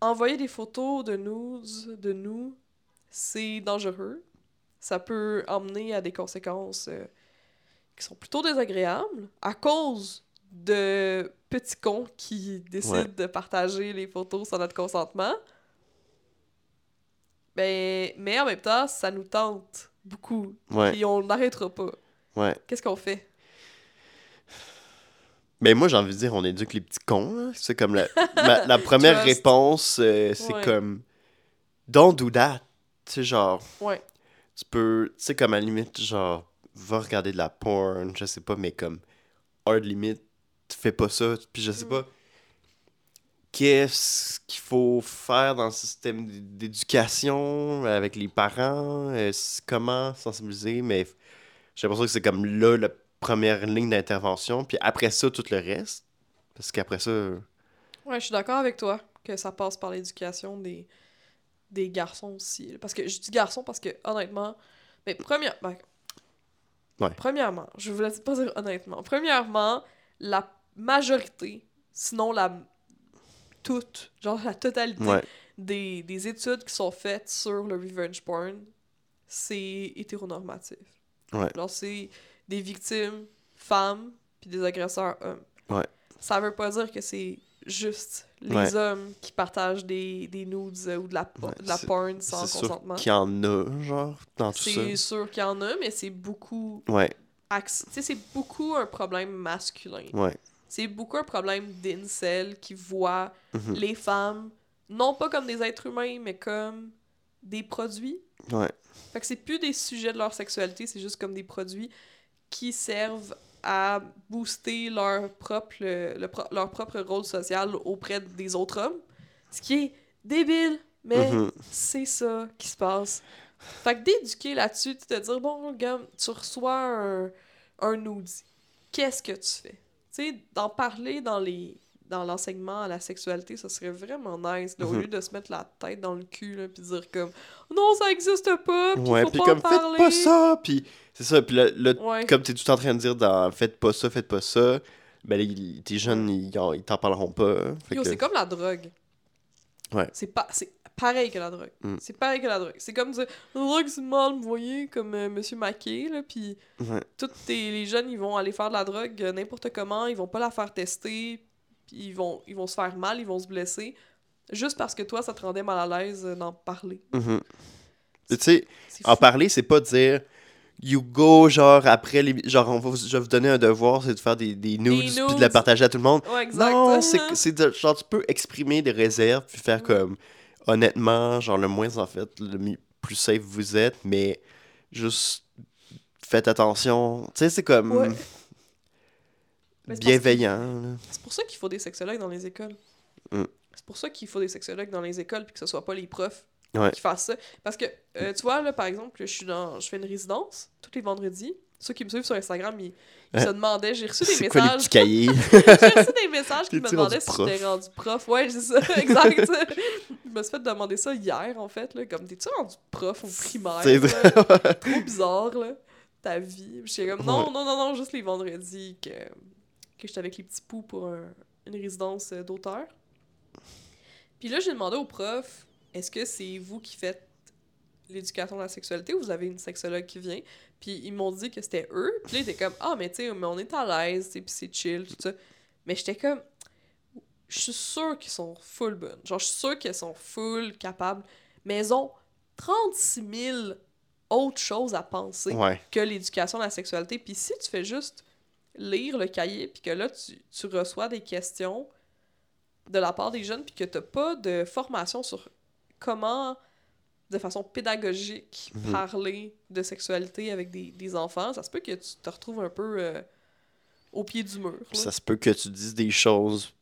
envoyer des photos de nudes de nous, c'est dangereux? Ça peut emmener à des conséquences euh, qui sont plutôt désagréables à cause de petits cons qui décident Ouais. de partager les photos sans notre consentement. Ben, mais en même temps, ça nous tente beaucoup. Ouais, Et on n'arrêtera pas. ouais. Qu'est-ce qu'on fait? Mais moi, j'ai envie de dire, on éduque les petits cons. C'est comme la, ma- la première réponse, euh, c'est Ouais. comme Don't do that. Tu sais, genre, Ouais. tu peux, tu sais, comme à la limite, genre, va regarder de la porn, je sais pas, mais comme hard limit, tu fais pas ça. Puis je sais Mm. pas, qu'est-ce qu'il faut faire dans le système d'éducation avec les parents, euh, comment sensibiliser, mais j'ai l'impression que c'est comme là la première ligne d'intervention, puis après ça, tout le reste. Parce qu'après ça, Ouais, je suis d'accord avec toi que ça passe par l'éducation des, des garçons aussi. Parce que je dis garçons parce que, honnêtement, mais première, ben, Ouais. premièrement, je voulais pas dire honnêtement. Premièrement, la majorité, sinon la toute, genre la totalité ouais, des, des études qui sont faites sur le revenge porn, c'est hétéronormatif. Ouais. Genre, c'est des victimes femmes puis des agresseurs hommes. Ouais. Ça veut pas dire que c'est juste les Ouais. hommes qui partagent des, des nudes euh, ou de la, Ouais, de la c'est- porn sans c'est sûr consentement. qu'il y en a, genre, dans tout ça. C'est sûr qu'il y en a, mais c'est beaucoup... Ouais, Tu sais, c'est beaucoup un problème masculin. ouais. C'est beaucoup un problème d'incel qui voit mhm, les femmes, non pas comme des êtres humains, mais comme des produits. Ouais, Fait que c'est plus des sujets de leur sexualité, c'est juste comme des produits qui servent à booster leur propre, le- pro- leur propre rôle social auprès des autres hommes. Ce qui est débile, mais mhm, c'est ça qui se passe. Fait que d'éduquer là-dessus, tu te dire, bon, gars, tu reçois un, un. Qu'est-ce que tu fais? Tu sais, d'en parler dans les dans l'enseignement à la sexualité, ça serait vraiment nice, là, au Mhm. lieu de se mettre la tête dans le cul, là, puis dire comme « Non, ça existe pas, puis Ouais, faut puis pas comme, en parler. faites pas ça, puis c'est ça, puis le- Ouais. comme t'es tout en train de dire dans faites pas ça, faites pas ça, ben là, ils- tes jeunes, ils, ils t'en parleront pas. hein. C'est comme la drogue. Ouais. C'est pas c'est pareil que la drogue. Mm. C'est pareil que la drogue. C'est comme dire la drogue c'est mal, vous voyez, comme euh, monsieur Maquet là, puis Ouais. tous tes- les jeunes ils vont aller faire de la drogue euh, n'importe comment, ils vont pas la faire tester, puis ils vont ils vont se faire mal, ils vont se blesser juste parce que toi ça te rendait mal à l'aise euh, d'en parler. Mhm. Tu sais, en parler, c'est pas dire you go, genre après, les, genre on va vous, je vais vous donner un devoir, c'est de faire des, des nudes, puis de la partager à tout le monde. Ouais, exact. Non, c'est genre tu peux exprimer des réserves, puis faire Mm. comme honnêtement, genre le moins en fait, le plus safe vous êtes, mais juste faites attention. Tu sais, c'est comme Ouais. Bienveillant. C'est pour ça qu'il faut des sexologues dans les écoles. Mm. C'est pour ça qu'il faut des sexologues dans les écoles puis que ce soit pas les profs Ouais. qui fassent ça. Parce que, euh, tu vois, là, par exemple, je suis dans... Je fais une résidence tous les vendredis. Ceux qui me suivent sur Instagram, ils, ils Hein? se demandaient... J'ai reçu des messages... J'ai reçu des messages qui me demandaient si j'étais rendu prof. Ouais, c'est ça, exact. je me suis fait demander ça hier, en fait. Là, comme, t'es-tu rendu prof au primaire? C'est. Trop bizarre, là, ta vie. J'étais comme, non, non, non, non, juste les vendredis que, que j'étais avec les petits poux pour un- une résidence euh, d'auteur. Puis là, j'ai demandé au prof, est-ce que c'est vous qui faites l'éducation de la sexualité ou vous avez une sexologue qui vient? Puis ils m'ont dit que c'était eux. Puis là, ils étaient comme, ah, mais tu sais, mais on est à l'aise, puis c'est chill, tout ça. Mais j'étais comme, je suis sûre qu'ils sont full bonnes. Genre, je suis sûre qu'elles sont full capables. Mais elles ont 36 000 autres choses à penser Ouais. que l'éducation de la sexualité. Puis si tu fais juste lire le cahier, puis que là, tu, tu reçois des questions de la part des jeunes, puis que t'as pas de formation sur comment, de façon pédagogique, Mhm. parler de sexualité avec des, des enfants, ça se peut que tu te retrouves un peu euh, au pied du mur. Ça se peut que tu dises des choses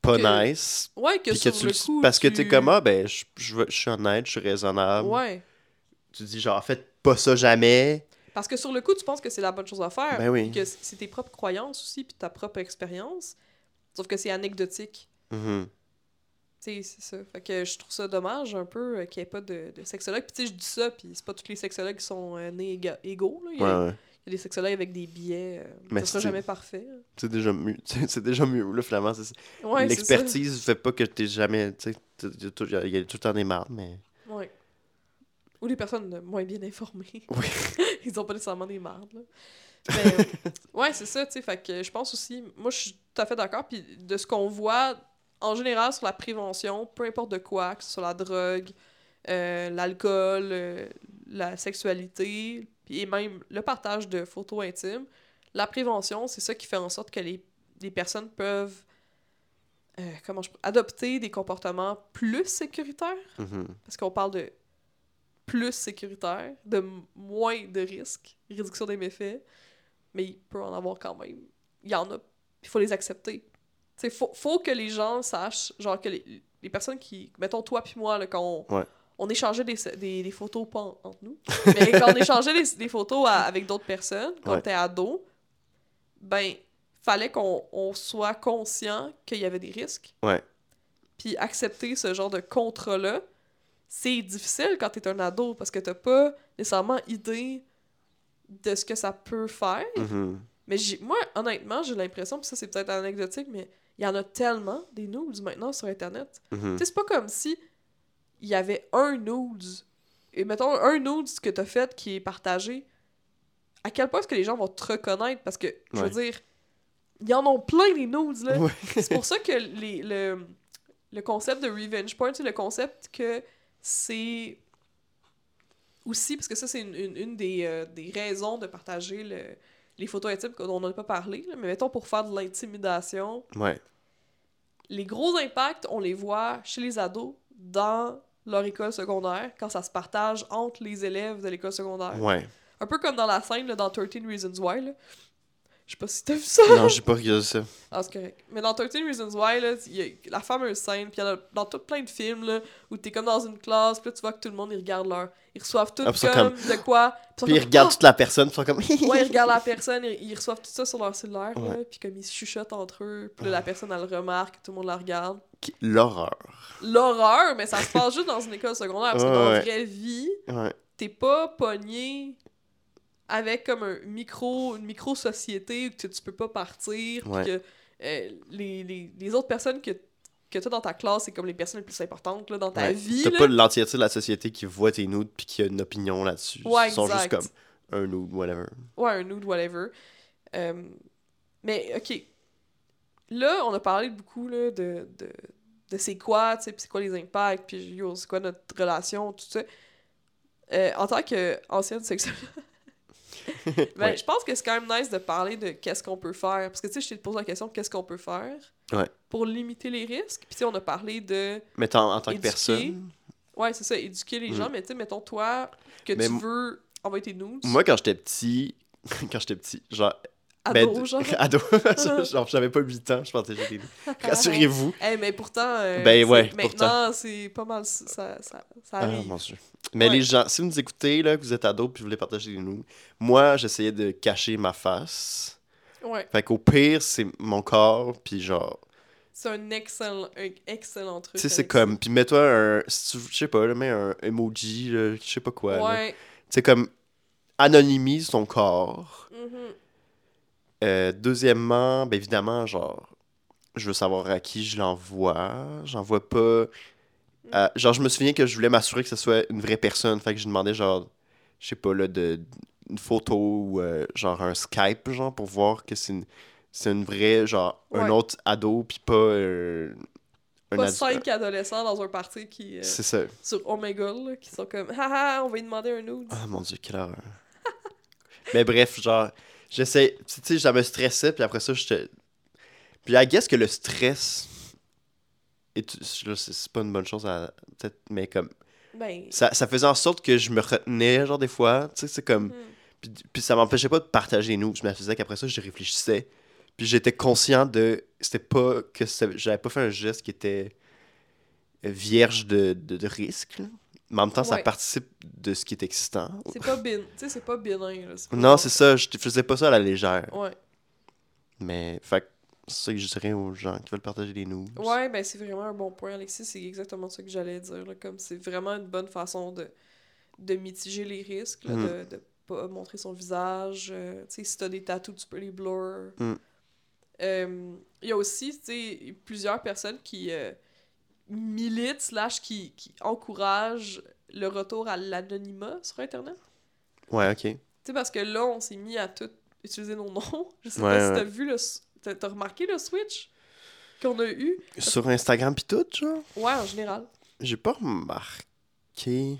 pas Que- nice. Ouais, que sur tu le coup, parce que tu- t'es comme, ah, ben, je, je, suis honnête, je suis raisonnable. Ouais. Tu dis, genre, faites pas ça jamais. Parce que sur le coup, tu penses que c'est la bonne chose à faire. Ben oui. que c'est tes propres croyances aussi, puis ta propre expérience. Sauf que c'est anecdotique. Sais, c'est ça. Fait que je trouve ça dommage un peu euh, qu'il n'y ait pas de, de sexologue. Puis tu sais, je dis ça, puis c'est pas tous les sexologues qui sont euh, nés éga- égaux. Là. Il, y a, Ouais, ouais. il y a des sexologues avec des billets. euh, Mais ça sera jamais parfait. hein. C'est déjà mieux. C'est déjà mieux, là, finalement. c'est- Ouais, L'expertise fait pas que t'es jamais. Tu sais, il y, a- tout le temps des mardes, mais. Ouais. Ou des personnes moins bien informées. Oui. Ils ont pas nécessairement des mardes. Là. Mais, ouais, c'est ça, tu sais. Fait que je pense aussi, moi, je suis tout à fait d'accord. Puis de ce qu'on voit en général sur la prévention, peu importe de quoi, que ce soit la drogue, euh, l'alcool, euh, la sexualité, et même le partage de photos intimes, la prévention, c'est ça qui fait en sorte que les, les personnes peuvent euh, comment je, adopter des comportements plus sécuritaires Mhm. parce qu'on parle de plus sécuritaire, de moins de risques, réduction des méfaits, mais il peut en avoir quand même. Il y en a, il faut les accepter. Sais, faut, faut que les gens sachent, genre que les, les personnes qui, mettons toi puis moi, là, quand on, Ouais. on échangeait des, des, des photos, pas en- entre nous, mais quand on échangeait des, des photos à- avec d'autres personnes, quand Ouais. était ado, ben, fallait qu'on on soit conscient qu'il y avait des risques. Ouais. Puis accepter ce genre de contrat-là, c'est difficile quand t'es un ado parce que t'as pas nécessairement idée de ce que ça peut faire. Mhm. Mais j'ai- moi, honnêtement, j'ai l'impression, puis ça c'est peut-être anecdotique, mais il y en a tellement des nudes maintenant sur Internet. Mhm. Tu sais, c'est pas comme si il y avait un nude, et mettons un nude que t'as fait qui est partagé. À quel point est-ce que les gens vont te reconnaître? Parce que, je veux dire, il y en ont plein des nudes, là. Ouais. C'est pour ça que les, le, le concept de revenge porn, c'est le concept que c'est aussi, parce que ça, c'est une, une, une des, euh, des raisons de partager le- les photos intimes dont on n'a pas parlé, là. mais mettons pour faire de l'intimidation, Ouais. les gros impacts, on les voit chez les ados dans leur école secondaire, quand ça se partage entre les élèves de l'école secondaire. Ouais. Un peu comme dans la scène là, dans 13 Reasons Why. Là. Je sais pas si t'as vu ça. Non, j'ai pas regardé ça. Ah, c'est correct. Mais dans 13 Reasons Why, là, il y a la fameuse scène, puis il y en a dans tout plein de films, là, où t'es comme dans une classe, puis là, tu vois que tout le monde, ils regardent leur... Ils reçoivent tout Ah, comme, de quoi. Puis ils comme, regardent Ah! toute la personne, ils sont comme. Ouais, ils regardent la personne, ils, ils reçoivent tout ça sur leur cellulaire, Ouais. puis comme ils se chuchotent entre eux, puis là, la personne, elle le remarque, tout le monde la regarde. L'horreur. L'horreur, mais ça se passe juste dans une école secondaire, parce que Ouais, dans la vraie vie, Ouais. t'es pas pogné avec comme un micro, une micro-société où que tu peux pas partir, Ouais. que euh, les, les, les autres personnes que, que t'as dans ta classe, c'est comme les personnes les plus importantes là, dans ta Ouais. vie. T'as pas l'entièreté de la société qui voit tes nudes puis qui a une opinion là-dessus. Ouais, Ils sont juste comme un nude, whatever. Ouais, un nude, whatever. Euh, mais, ok. Là, on a parlé beaucoup là, de, de, de c'est quoi, tu sais, c'est quoi les impacts, puis c'est quoi notre relation, tout ça. Euh, en tant qu'ancienne sexuelle, ben, Ouais. je pense que c'est quand même nice de parler de qu'est-ce qu'on peut faire. Parce que, tu sais, je t'ai posé la question qu'est-ce qu'on peut faire Ouais. pour limiter les risques. Puis, tu sais, on a parlé de. Mais en, en tant que Éduquer. personne, Ouais, c'est ça, éduquer les Mm. gens. Mais, tu sais, mettons, toi, que Mais tu veux envoyer tes nudes. moi quand j'étais petit, quand j'étais petit, genre. ado, ben, genre. ado, genre j'avais pas 8 ans, je pensais que j'étais. Rassurez-vous. Eh, mais pourtant, euh, Ben ouais, maintenant, c'est pas mal, ça, ça, ça Ah arrive. mon dieu. Mais Ouais. les gens, si vous nous écoutez, là, que vous êtes ado puis vous voulez partager des nudes, moi j'essayais de cacher ma face. ouais, Fait qu'au pire, c'est mon corps, puis genre. c'est un excellent, un excellent truc. Tu sais, c'est avec comme. Puis mets-toi un. Si tu, je sais pas, là, mets un emoji, je sais pas quoi. Ouais. Tu sais, comme. Anonymise ton corps. mhm. Euh, deuxièmement, ben évidemment, genre. je veux savoir à qui je l'envoie. J'envoie pas. À- genre, je me souviens que je voulais m'assurer que ce soit une vraie personne. Fait que je demandais, genre, je sais pas, là, de, une photo ou euh, genre un Skype, genre, pour voir que c'est une, c'est une vraie, genre, un autre ado, puis pas euh, un Pas adu- cinq adolescents dans un party qui, euh, C'est ça. sur Omegle là, qui sont comme haha, on va lui demander un nude. Ah mon dieu, quelle horreur. Mais bref, genre, j'essaie. Tu sais, ça me stressait, puis après ça, j'étais. Puis, I guess que le stress. Et c'est pas une bonne chose à. Peut-être, mais comme. Ben. Ça, ça faisait en sorte que je me retenais, genre, des fois. Tu sais, c'est comme. hmm. Puis, puis ça m'empêchait pas de partager nous. Je me faisais qu'après ça, je réfléchissais. Puis j'étais conscient de. C'était pas. que J'avais pas fait un geste qui était vierge de, de, de risque. là. Mais en même temps, ça participe de ce qui est excitant. C'est pas bin, tu sais, c'est pas là. pas Non, c'est ça, je faisais pas ça à la légère. Ouais. Mais, fait c'est ça que je dirais aux gens qui veulent partager des news. Ouais, ben c'est vraiment un bon point, Alexis. C'est exactement ça que j'allais dire. Là, comme c'est vraiment une bonne façon de, de mitiger les risques, là, Mm. de, de pas montrer son visage. euh, tu sais, si t'as des tattoos, tu peux les blur. Mm. Euh, Il y a aussi, tu sais, plusieurs personnes qui euh, militent, slash, qui, qui encouragent le retour à l'anonymat sur Internet. Ouais, ok. Tu sais, parce que là, on s'est mis à tout utiliser nos noms. Je sais Ouais, pas si ouais. t'as vu le... T'as remarqué le switch qu'on a eu? Sur Instagram pis tout, genre, Ouais, en général. j'ai pas remarqué.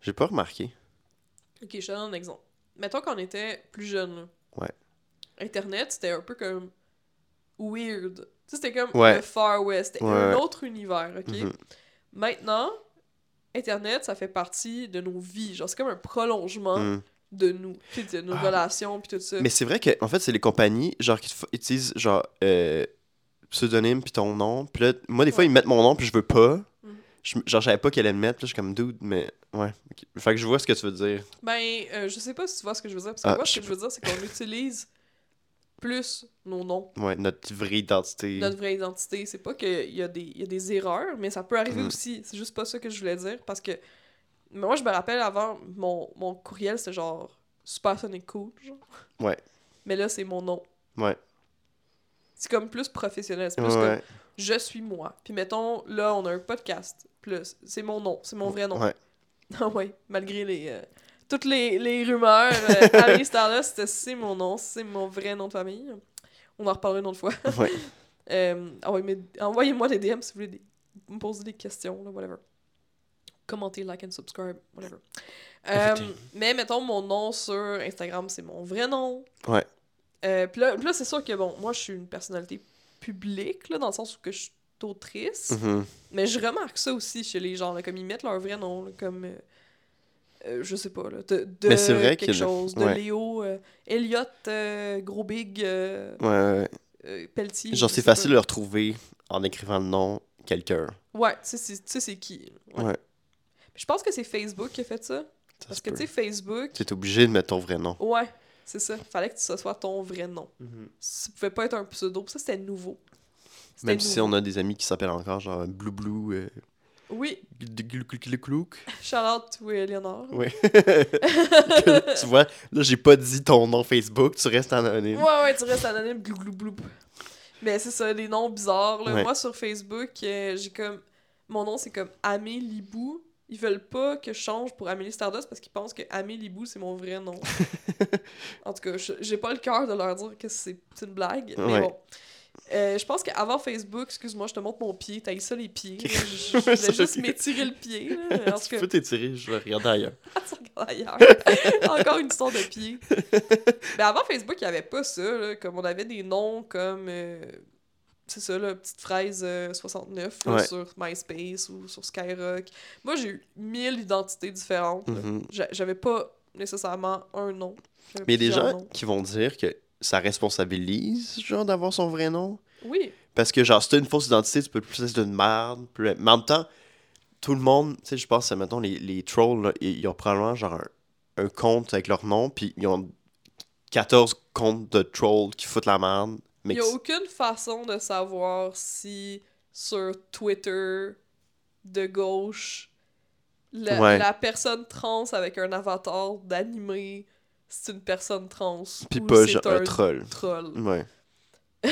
J'ai pas remarqué. Ok, je te donne un exemple. Mettons qu'on était plus jeune, là. Ouais. Internet, c'était un peu comme weird. Tu sais, c'était comme Ouais. le Far West. C'était Ouais, un autre univers, ok? Mhm. Maintenant, Internet, ça fait partie de nos vies. Genre, c'est comme un prolongement Mm. De nous. Tu sais, de nos Ah. relations, puis tout ça. Mais c'est vrai que, en fait, c'est les compagnies, genre, qui utilisent, genre, euh, pseudonyme puis ton nom. Puis là, moi, des fois, Ouais. ils mettent mon nom puis je veux pas. Je- genre, je savais pas qu'elle allait le mettre. Puis je suis comme dude, mais ouais. ok. Fait que je vois ce que tu veux dire. Ben, euh, je sais pas si tu vois ce que je veux dire. Parce que Ah, moi, ce que je veux dire, c'est qu'on utilise plus nos noms. Ouais, notre vraie identité. notre vraie identité. C'est pas qu'il y, a des- y a des erreurs, mais ça peut arriver Mm. aussi. C'est juste pas ça que je voulais dire parce que. Mais moi, je me rappelle avant, mon, mon courriel c'était genre Supersonic Cool. Genre. Ouais. Mais là, c'est mon nom. Ouais. C'est comme plus professionnel. C'est plus Ouais. comme je suis moi. Puis mettons, là, on a un podcast. Plus, c'est mon nom. C'est mon vrai nom. Ouais. Ah ouais, malgré les. euh, toutes les, les rumeurs, euh, Harry Stardust, c'est mon nom, c'est mon vrai nom de famille. On en reparlera une autre fois. Ouais. Euh, envoyez- Envoyez-moi des DM si vous voulez des- me poser des questions, là, whatever. Commentez, like and subscribe, whatever. Euh, mais mettons, mon nom sur Instagram, c'est mon vrai nom. Ouais. Euh, puis là, là, c'est sûr que, bon, moi, je suis une personnalité publique, là, dans le sens où que je suis autrice. Mhm. Mais je remarque ça aussi chez les gens, là, comme ils mettent leur vrai nom, là, comme. euh, euh, je sais pas, là, de, de Mais c'est vrai quelque chose, de ouais. Léo, euh, Elliot, Gros Big, Ouais, ouais, ouais. Pelletier. Genre, c'est pas. facile de le retrouver en écrivant le nom quelqu'un. Ouais, tu sais, c'est- tu sais c'est qui. Ouais. Ouais. Je pense que c'est Facebook qui a fait ça. Ça Parce que, tu sais, Facebook. Tu es obligé de mettre ton vrai nom. Ouais, c'est ça. Fallait que ce soit ton vrai nom. Ça pouvait pas être un pseudo. Ça, c'était nouveau. Même si on a des amis qui s'appellent encore genre Blue Blue. Euh, Oui, Glouc. shout out to Eleanor. Ouais. tu vois, là, j'ai pas dit ton nom Facebook, tu restes anonyme. Ouais, ouais, tu restes anonyme, glou glou glou. Mais c'est ça, les noms bizarres. Là. Ouais. Moi, sur Facebook, euh, j'ai comme. Mon nom, c'est comme Amé Libou. Ils veulent pas que je change pour Amélie Stardust parce qu'ils pensent que Amé Libou, c'est mon vrai nom. en tout cas, je- j'ai pas le cœur de leur dire que c'est une blague. Mais bon. Euh, je pense qu'avant Facebook, excuse-moi, je te montre mon pied, t'as ça les pieds. là. Je, je voulais juste m'étirer le pied. Là. Tu cas, peux t'étirer, je vais regarder ailleurs. Encore une histoire de pied. Mais avant Facebook, il n'y avait pas ça. là. Comme on avait des noms comme. euh, c'est ça, là, petite fraise euh, 69 là, Ouais. sur MySpace ou sur Skyrock. Moi, j'ai eu mille identités différentes. Mhm. J'a- J'avais pas nécessairement un nom. Mais des gens noms. qui vont dire que ça responsabilise, genre, d'avoir son vrai nom. Oui, Parce que, genre, si t'as une fausse identité, tu peux plus être d'une merde. plus- Mais en même temps, tout le monde, tu sais, je pense, mettons, les, les trolls, là, ils ont probablement, genre, un, un compte avec leur nom, puis ils ont 14 comptes de trolls qui foutent la merde. Il n'y a aucune façon de savoir si sur Twitter de gauche, la, Ouais. la personne trans avec un avatar d'animé, c'est une personne trans. Puis ou pas, un troll. troll. Ouais.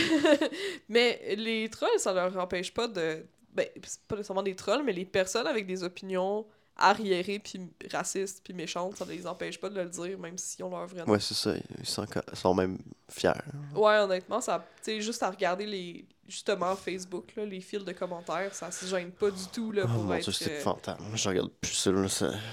mais les trolls, ça leur empêche pas de. Ben, c'est pas nécessairement des trolls, mais les personnes avec des opinions arriérées, puis racistes, puis méchantes, ça les empêche pas de le dire, même si on leur vraiment. Ouais, c'est ça. Ils sont, sont même fiers. Ouais, honnêtement, ça. Tu sais, juste à regarder les. Justement, Facebook, là, les fils de commentaires, ça se gêne pas du tout, là, Oh pour mon être. dieu, c'est euh, épouvantable. Je regarde plus ça.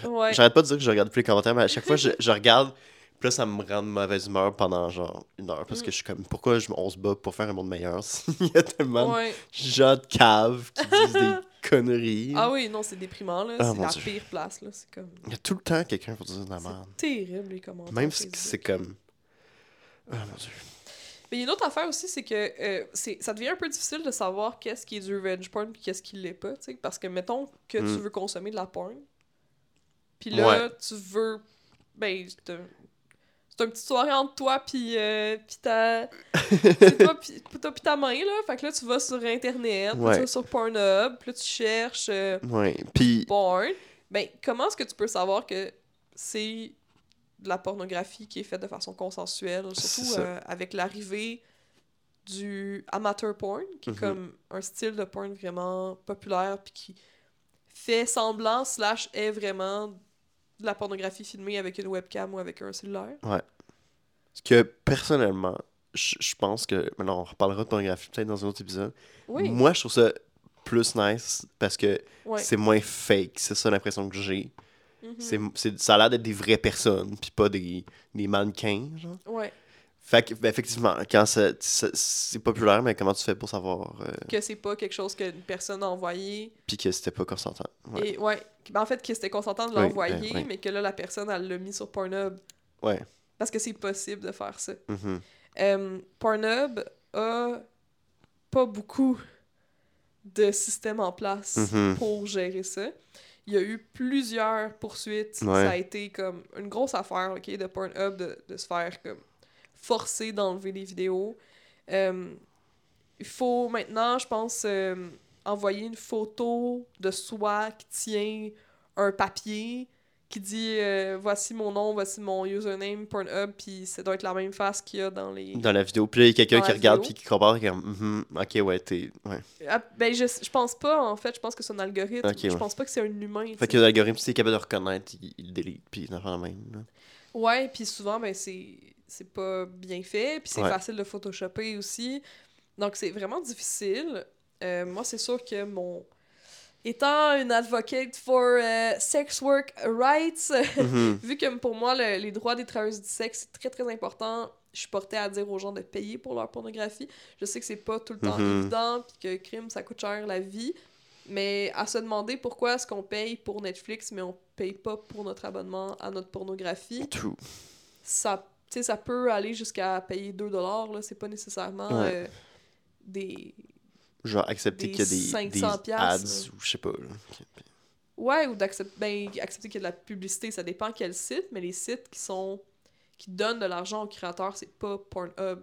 Ouais. J'arrête pas de dire que je regarde plus les commentaires, mais à chaque fois, je, je regarde. Puis là, ça me rend de mauvaise humeur pendant genre une heure. Parce que je suis comme, pourquoi je, on se bat pour faire un monde meilleur Il y a tellement Ouais. de gens de caves qui disent des conneries. Ah oui, non, c'est déprimant, là. Ah, c'est la Dieu. pire place, là. C'est comme. Il y a tout le temps quelqu'un pour dire de la C'est merde. terrible, les commentaires. Même si c'est comme. Ah mon dieu. Mais il y a une autre affaire aussi, c'est que euh, c'est, ça devient un peu difficile de savoir qu'est-ce qui est du revenge porn et qu'est-ce qui l'est pas, tu sais. Parce que, mettons que tu Mm. veux consommer de la porn, puis là, Ouais. tu veux... Ben, c'est un- c'est une petite soirée entre toi puis euh, puis ta... toi puis ta main, là. Fait que là, tu vas sur Internet, Ouais. tu vas sur Pornhub, puis là, tu cherches euh, Ouais. Puis. porn. Ben, comment est-ce que tu peux savoir que c'est de la pornographie qui est faite de façon consensuelle, surtout euh, avec l'arrivée du amateur porn, qui est Mhm. comme un style de porn vraiment populaire, puis qui fait semblant, slash, est vraiment de la pornographie filmée avec une webcam ou avec un cellulaire? Parce que personnellement, je pense que. Maintenant, on reparlera de pornographie peut-être dans un autre épisode. Oui, Moi, je trouve ça plus nice parce que ouais. c'est moins fake. C'est ça l'impression que j'ai. C'est, c'est- ça a l'air d'être des vraies personnes, puis pas des, des mannequins, genre. Ouais, Fait que, ben, effectivement, quand c'est populaire, mais comment tu fais pour savoir euh, que c'est pas quelque chose qu'une personne a envoyé, puis que c'était pas consentant? Ouais. et ouais, ben, en fait, que c'était consentant de l'envoyer, ben, oui. mais que là, la personne, elle l'a mis sur Pornhub. Ouais. Parce que c'est possible de faire ça. Mhm. Euh, Pornhub a pas beaucoup de systèmes en place Mhm. pour gérer ça. Il y a eu plusieurs poursuites. Ouais. Ça a été comme une grosse affaire ok, de Pornhub de, de se faire comme forcer d'enlever les vidéos. Euh, il faut maintenant, je pense, euh, envoyer une photo de soi qui tient un papier qui dit euh, voici mon nom, voici mon username Pornhub, puis ça doit être la même face qu'il y a dans les. Dans la vidéo. Puis là, il y a quelqu'un qui regarde puis qui compare, qui est comme, Mhm, ok, ouais, t'es. Ouais. Ah, ben, je, je pense pas, en fait. Je pense que c'est un algorithme. Je ouais. pense pas que c'est un humain. Fait que l'algorithme, si t'es capable de reconnaître, il, il le délite, puis il en fait la même. là. Ouais, puis souvent, ben, c'est c'est pas bien fait. Puis c'est Ouais. facile de photoshopper aussi. Donc, c'est vraiment difficile. Euh, moi, c'est sûr que mon... Étant une advocate for euh, sex work rights, Mhm. vu que pour moi, le- les droits des travailleuses du sexe, c'est très, très important, je suis portée à dire aux gens de payer pour leur pornographie. Je sais que c'est pas tout le temps Mhm. évident, puis que crime, ça coûte cher la vie. Mais à se demander pourquoi est-ce qu'on paye pour Netflix, mais on paye pas pour notre abonnement à notre pornographie, True. ça, tu sais, ça peut aller jusqu'à payer 2$, là. C'est pas nécessairement Ouais. euh, des... Genre, accepter qu'il y a des, 500 des piastres, ads ou je sais pas. là. Ouais, ou d'accepter ben, accepter qu'il y a de la publicité, ça dépend quel site, mais les sites qui sont qui donnent de l'argent aux créateurs, c'est pas Pornhub.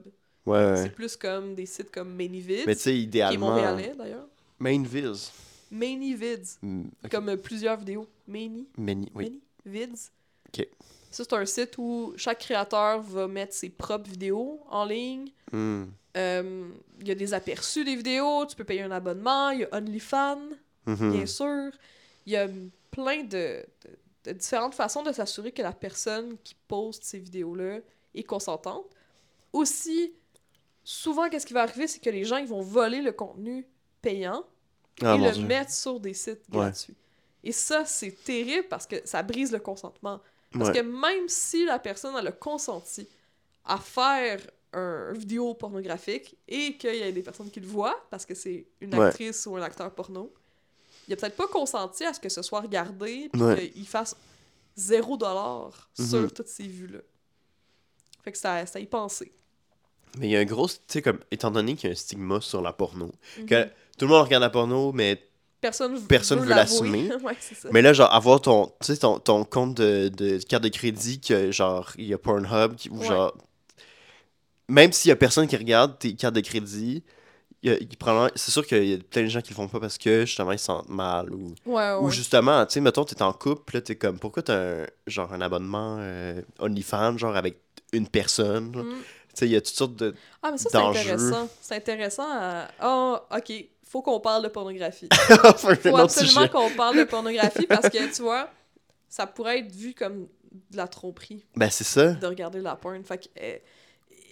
Ouais, C'est ouais. plus comme des sites comme Manyvids, Mais tu sais, qui est idéalement. montréalais d'ailleurs. Mainviz. Manyvids, Mm, ok. comme euh, plusieurs vidéos. Many, Many, oui. Manyvids. Ok. Ça, c'est un site où chaque créateur va mettre ses propres vidéos en ligne. Mm. Euh, Il y a des aperçus des vidéos, tu peux payer un abonnement, il y a OnlyFans, Mhm. bien sûr. Il y a plein de, de- de différentes façons de s'assurer que la personne qui poste ces vidéos-là est consentante. Aussi, souvent, qu'est-ce qui va arriver, c'est que les gens ils vont voler le contenu payant Ah, et le Dieu. mettre sur des sites Ouais. gratuits. Et ça, c'est terrible parce que ça brise le consentement. Parce Ouais. que même si la personne elle a consenti à faire un vidéo pornographique et qu'il y a des personnes qui le voient parce que c'est une Ouais. actrice ou un acteur porno, il a peut-être pas consenti à ce que ce soit regardé puis Ouais. qu'il fasse zéro dollar Mhm. sur toutes ces vues-là. Fait que ça, ça y penser. Mais il y a un gros, tu sais, comme, étant donné qu'il y a un stigma sur la porno, Mhm. que tout le monde regarde la porno, mais, Personne, personne veut l'assumer. ouais, mais là, genre, avoir ton, tu ton, ton compte de, de carte de crédit, que, genre, il y a Pornhub, qui- ou Ouais. genre, même s'il y a personne qui regarde tes cartes de crédit, il il c'est sûr qu'il y a plein de gens qui le font pas parce que, justement, ils se sentent mal, ou, Ouais, ou justement, tu sais, mettons, t'es en couple, là, t'es comme, pourquoi t'as un, genre, un abonnement euh, OnlyFans, genre, avec une personne, genre? Mhm. sais, il y a toutes sortes de. Ah, mais ça, c'est intéressant. C'est intéressant à... Ah, OK. Faut qu'on parle de pornographie. Faut absolument qu'on parle de pornographie parce que, tu vois, ça pourrait être vu comme de la tromperie Ben, c'est ça. de regarder la porn. Fait que... euh,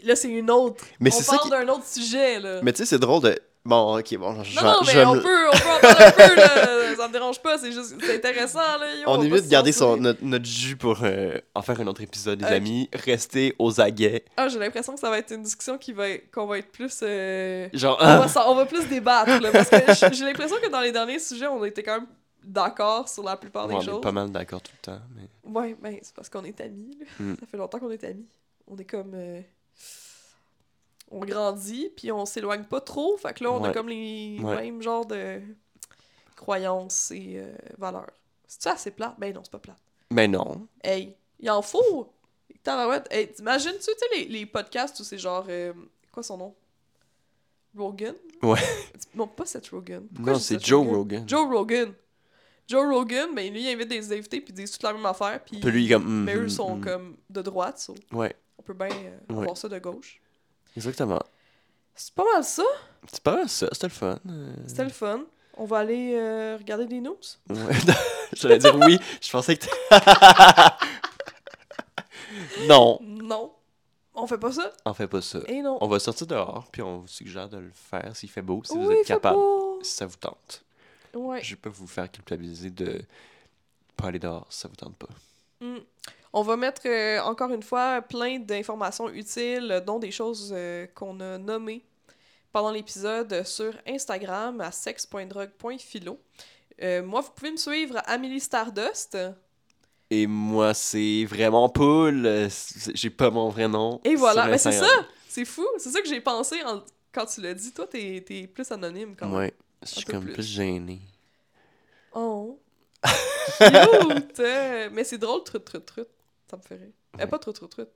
là, c'est une autre. Mais on c'est ça parle qui- d'un autre sujet, là. Mais tu sais, c'est drôle de. Bon, ok, bon, je, Non, non, mais on me- peut, on peut en parler un peu, là. Ça me dérange pas, c'est juste... C'est intéressant, là. yo, On va est mieux de garder son, notre, notre jus pour euh, en faire un autre épisode, les amis. Restez aux aguets. Ah, j'ai l'impression que ça va être une discussion qui va qu'on va être plus... euh, Genre, On, ah, va, on va plus débattre, là, parce que j'ai l'impression que dans les derniers sujets, on était quand même d'accord sur la plupart des on est choses. pas mal d'accord tout le temps. Mais... Ouais, ben, c'est parce qu'on est amis, là. Mm. Ça fait longtemps qu'on est amis. On est comme... euh, On grandit, puis on s'éloigne pas trop, fait que là, on a comme les Ouais. mêmes genres de croyances et euh, valeurs. C'est-tu assez plate? Ben non, c'est pas plate. Mais non. Hey, il en faut! Hey, t'imagines-tu, tu sais, les, les podcasts où c'est genre... euh, quoi son nom? Rogan? Ouais. Non, pas Seth Rogan. Pourquoi Non, c'est Joe Rogan? Joe Rogan. Joe Rogan, ben lui, il invite des invités puis ils disent toute la même affaire. Puis, Puis lui, il est comme, mais eux mhm, sont mhm. comme de droite, so Ouais, on peut bien euh, Ouais. avoir ça de gauche. Exactement. C'est pas mal ça. C'est pas mal ça, c'était le fun. euh. C'était le fun. On va aller euh, regarder des news. Ouais. J'allais dire oui, je pensais que. non, Non. On fait pas ça? on fait pas ça. Et non. On va sortir dehors, puis on vous suggère de le faire s'il fait beau, si vous êtes capable, beau. si ça vous tente. Ouais. Je vais pas vous faire culpabiliser de pas aller dehors si ça vous tente pas. Mm. On va mettre euh, encore une fois plein d'informations utiles, dont des choses euh, qu'on a nommées pendant l'épisode sur Instagram à sex.drug.philo. Euh, moi, vous pouvez me suivre à Amélie Stardust. Et moi, c'est vraiment c'est- J'ai pas mon vrai nom. Et voilà. Mais c'est ça! C'est fou! C'est ça que j'ai pensé en- quand tu l'as dit. Toi, t'es es plus anonyme quand même. Ouais, je suis comme plus. plus gêné. Oh! Cute! Mais c'est drôle, trut trut trut. Ça me fait rire. Euh, Ouais. pas trut. Trut Vraiment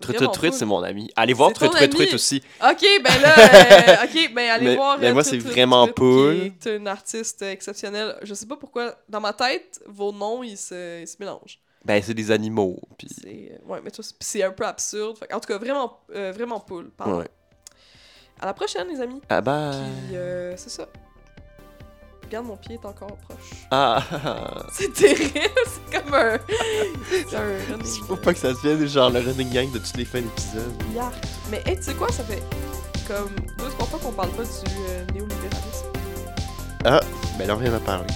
Trut Trut, cool. c'est mon ami. Allez voir Trut Trut ami. aussi. Ok, ben là, ok, ben allez voir. mais euh, moi, c'est vraiment Poul. Qui est une artiste exceptionnelle. Je sais pas pourquoi, dans ma tête, vos noms, ils se, ils se mélangent. Ben, c'est des animaux. Puis... C'est, euh, ouais, mais c'est- un peu absurde. En tout cas, vraiment, euh, vraiment. Pardon. Ouais. À la prochaine, les amis. Ah bah. Puis, euh, c'est ça. Regarde, mon pied est encore proche. Ah. C'est terrible, c'est comme un. c'est un running. Faut pas que ça devienne genre le running gang de toutes les fins d'épisode. Yark. Mais hey, tu sais quoi, ça fait comme deux, trois fois qu'on parle pas du euh, néolibéralisme. Ben là, on vient d'en parler.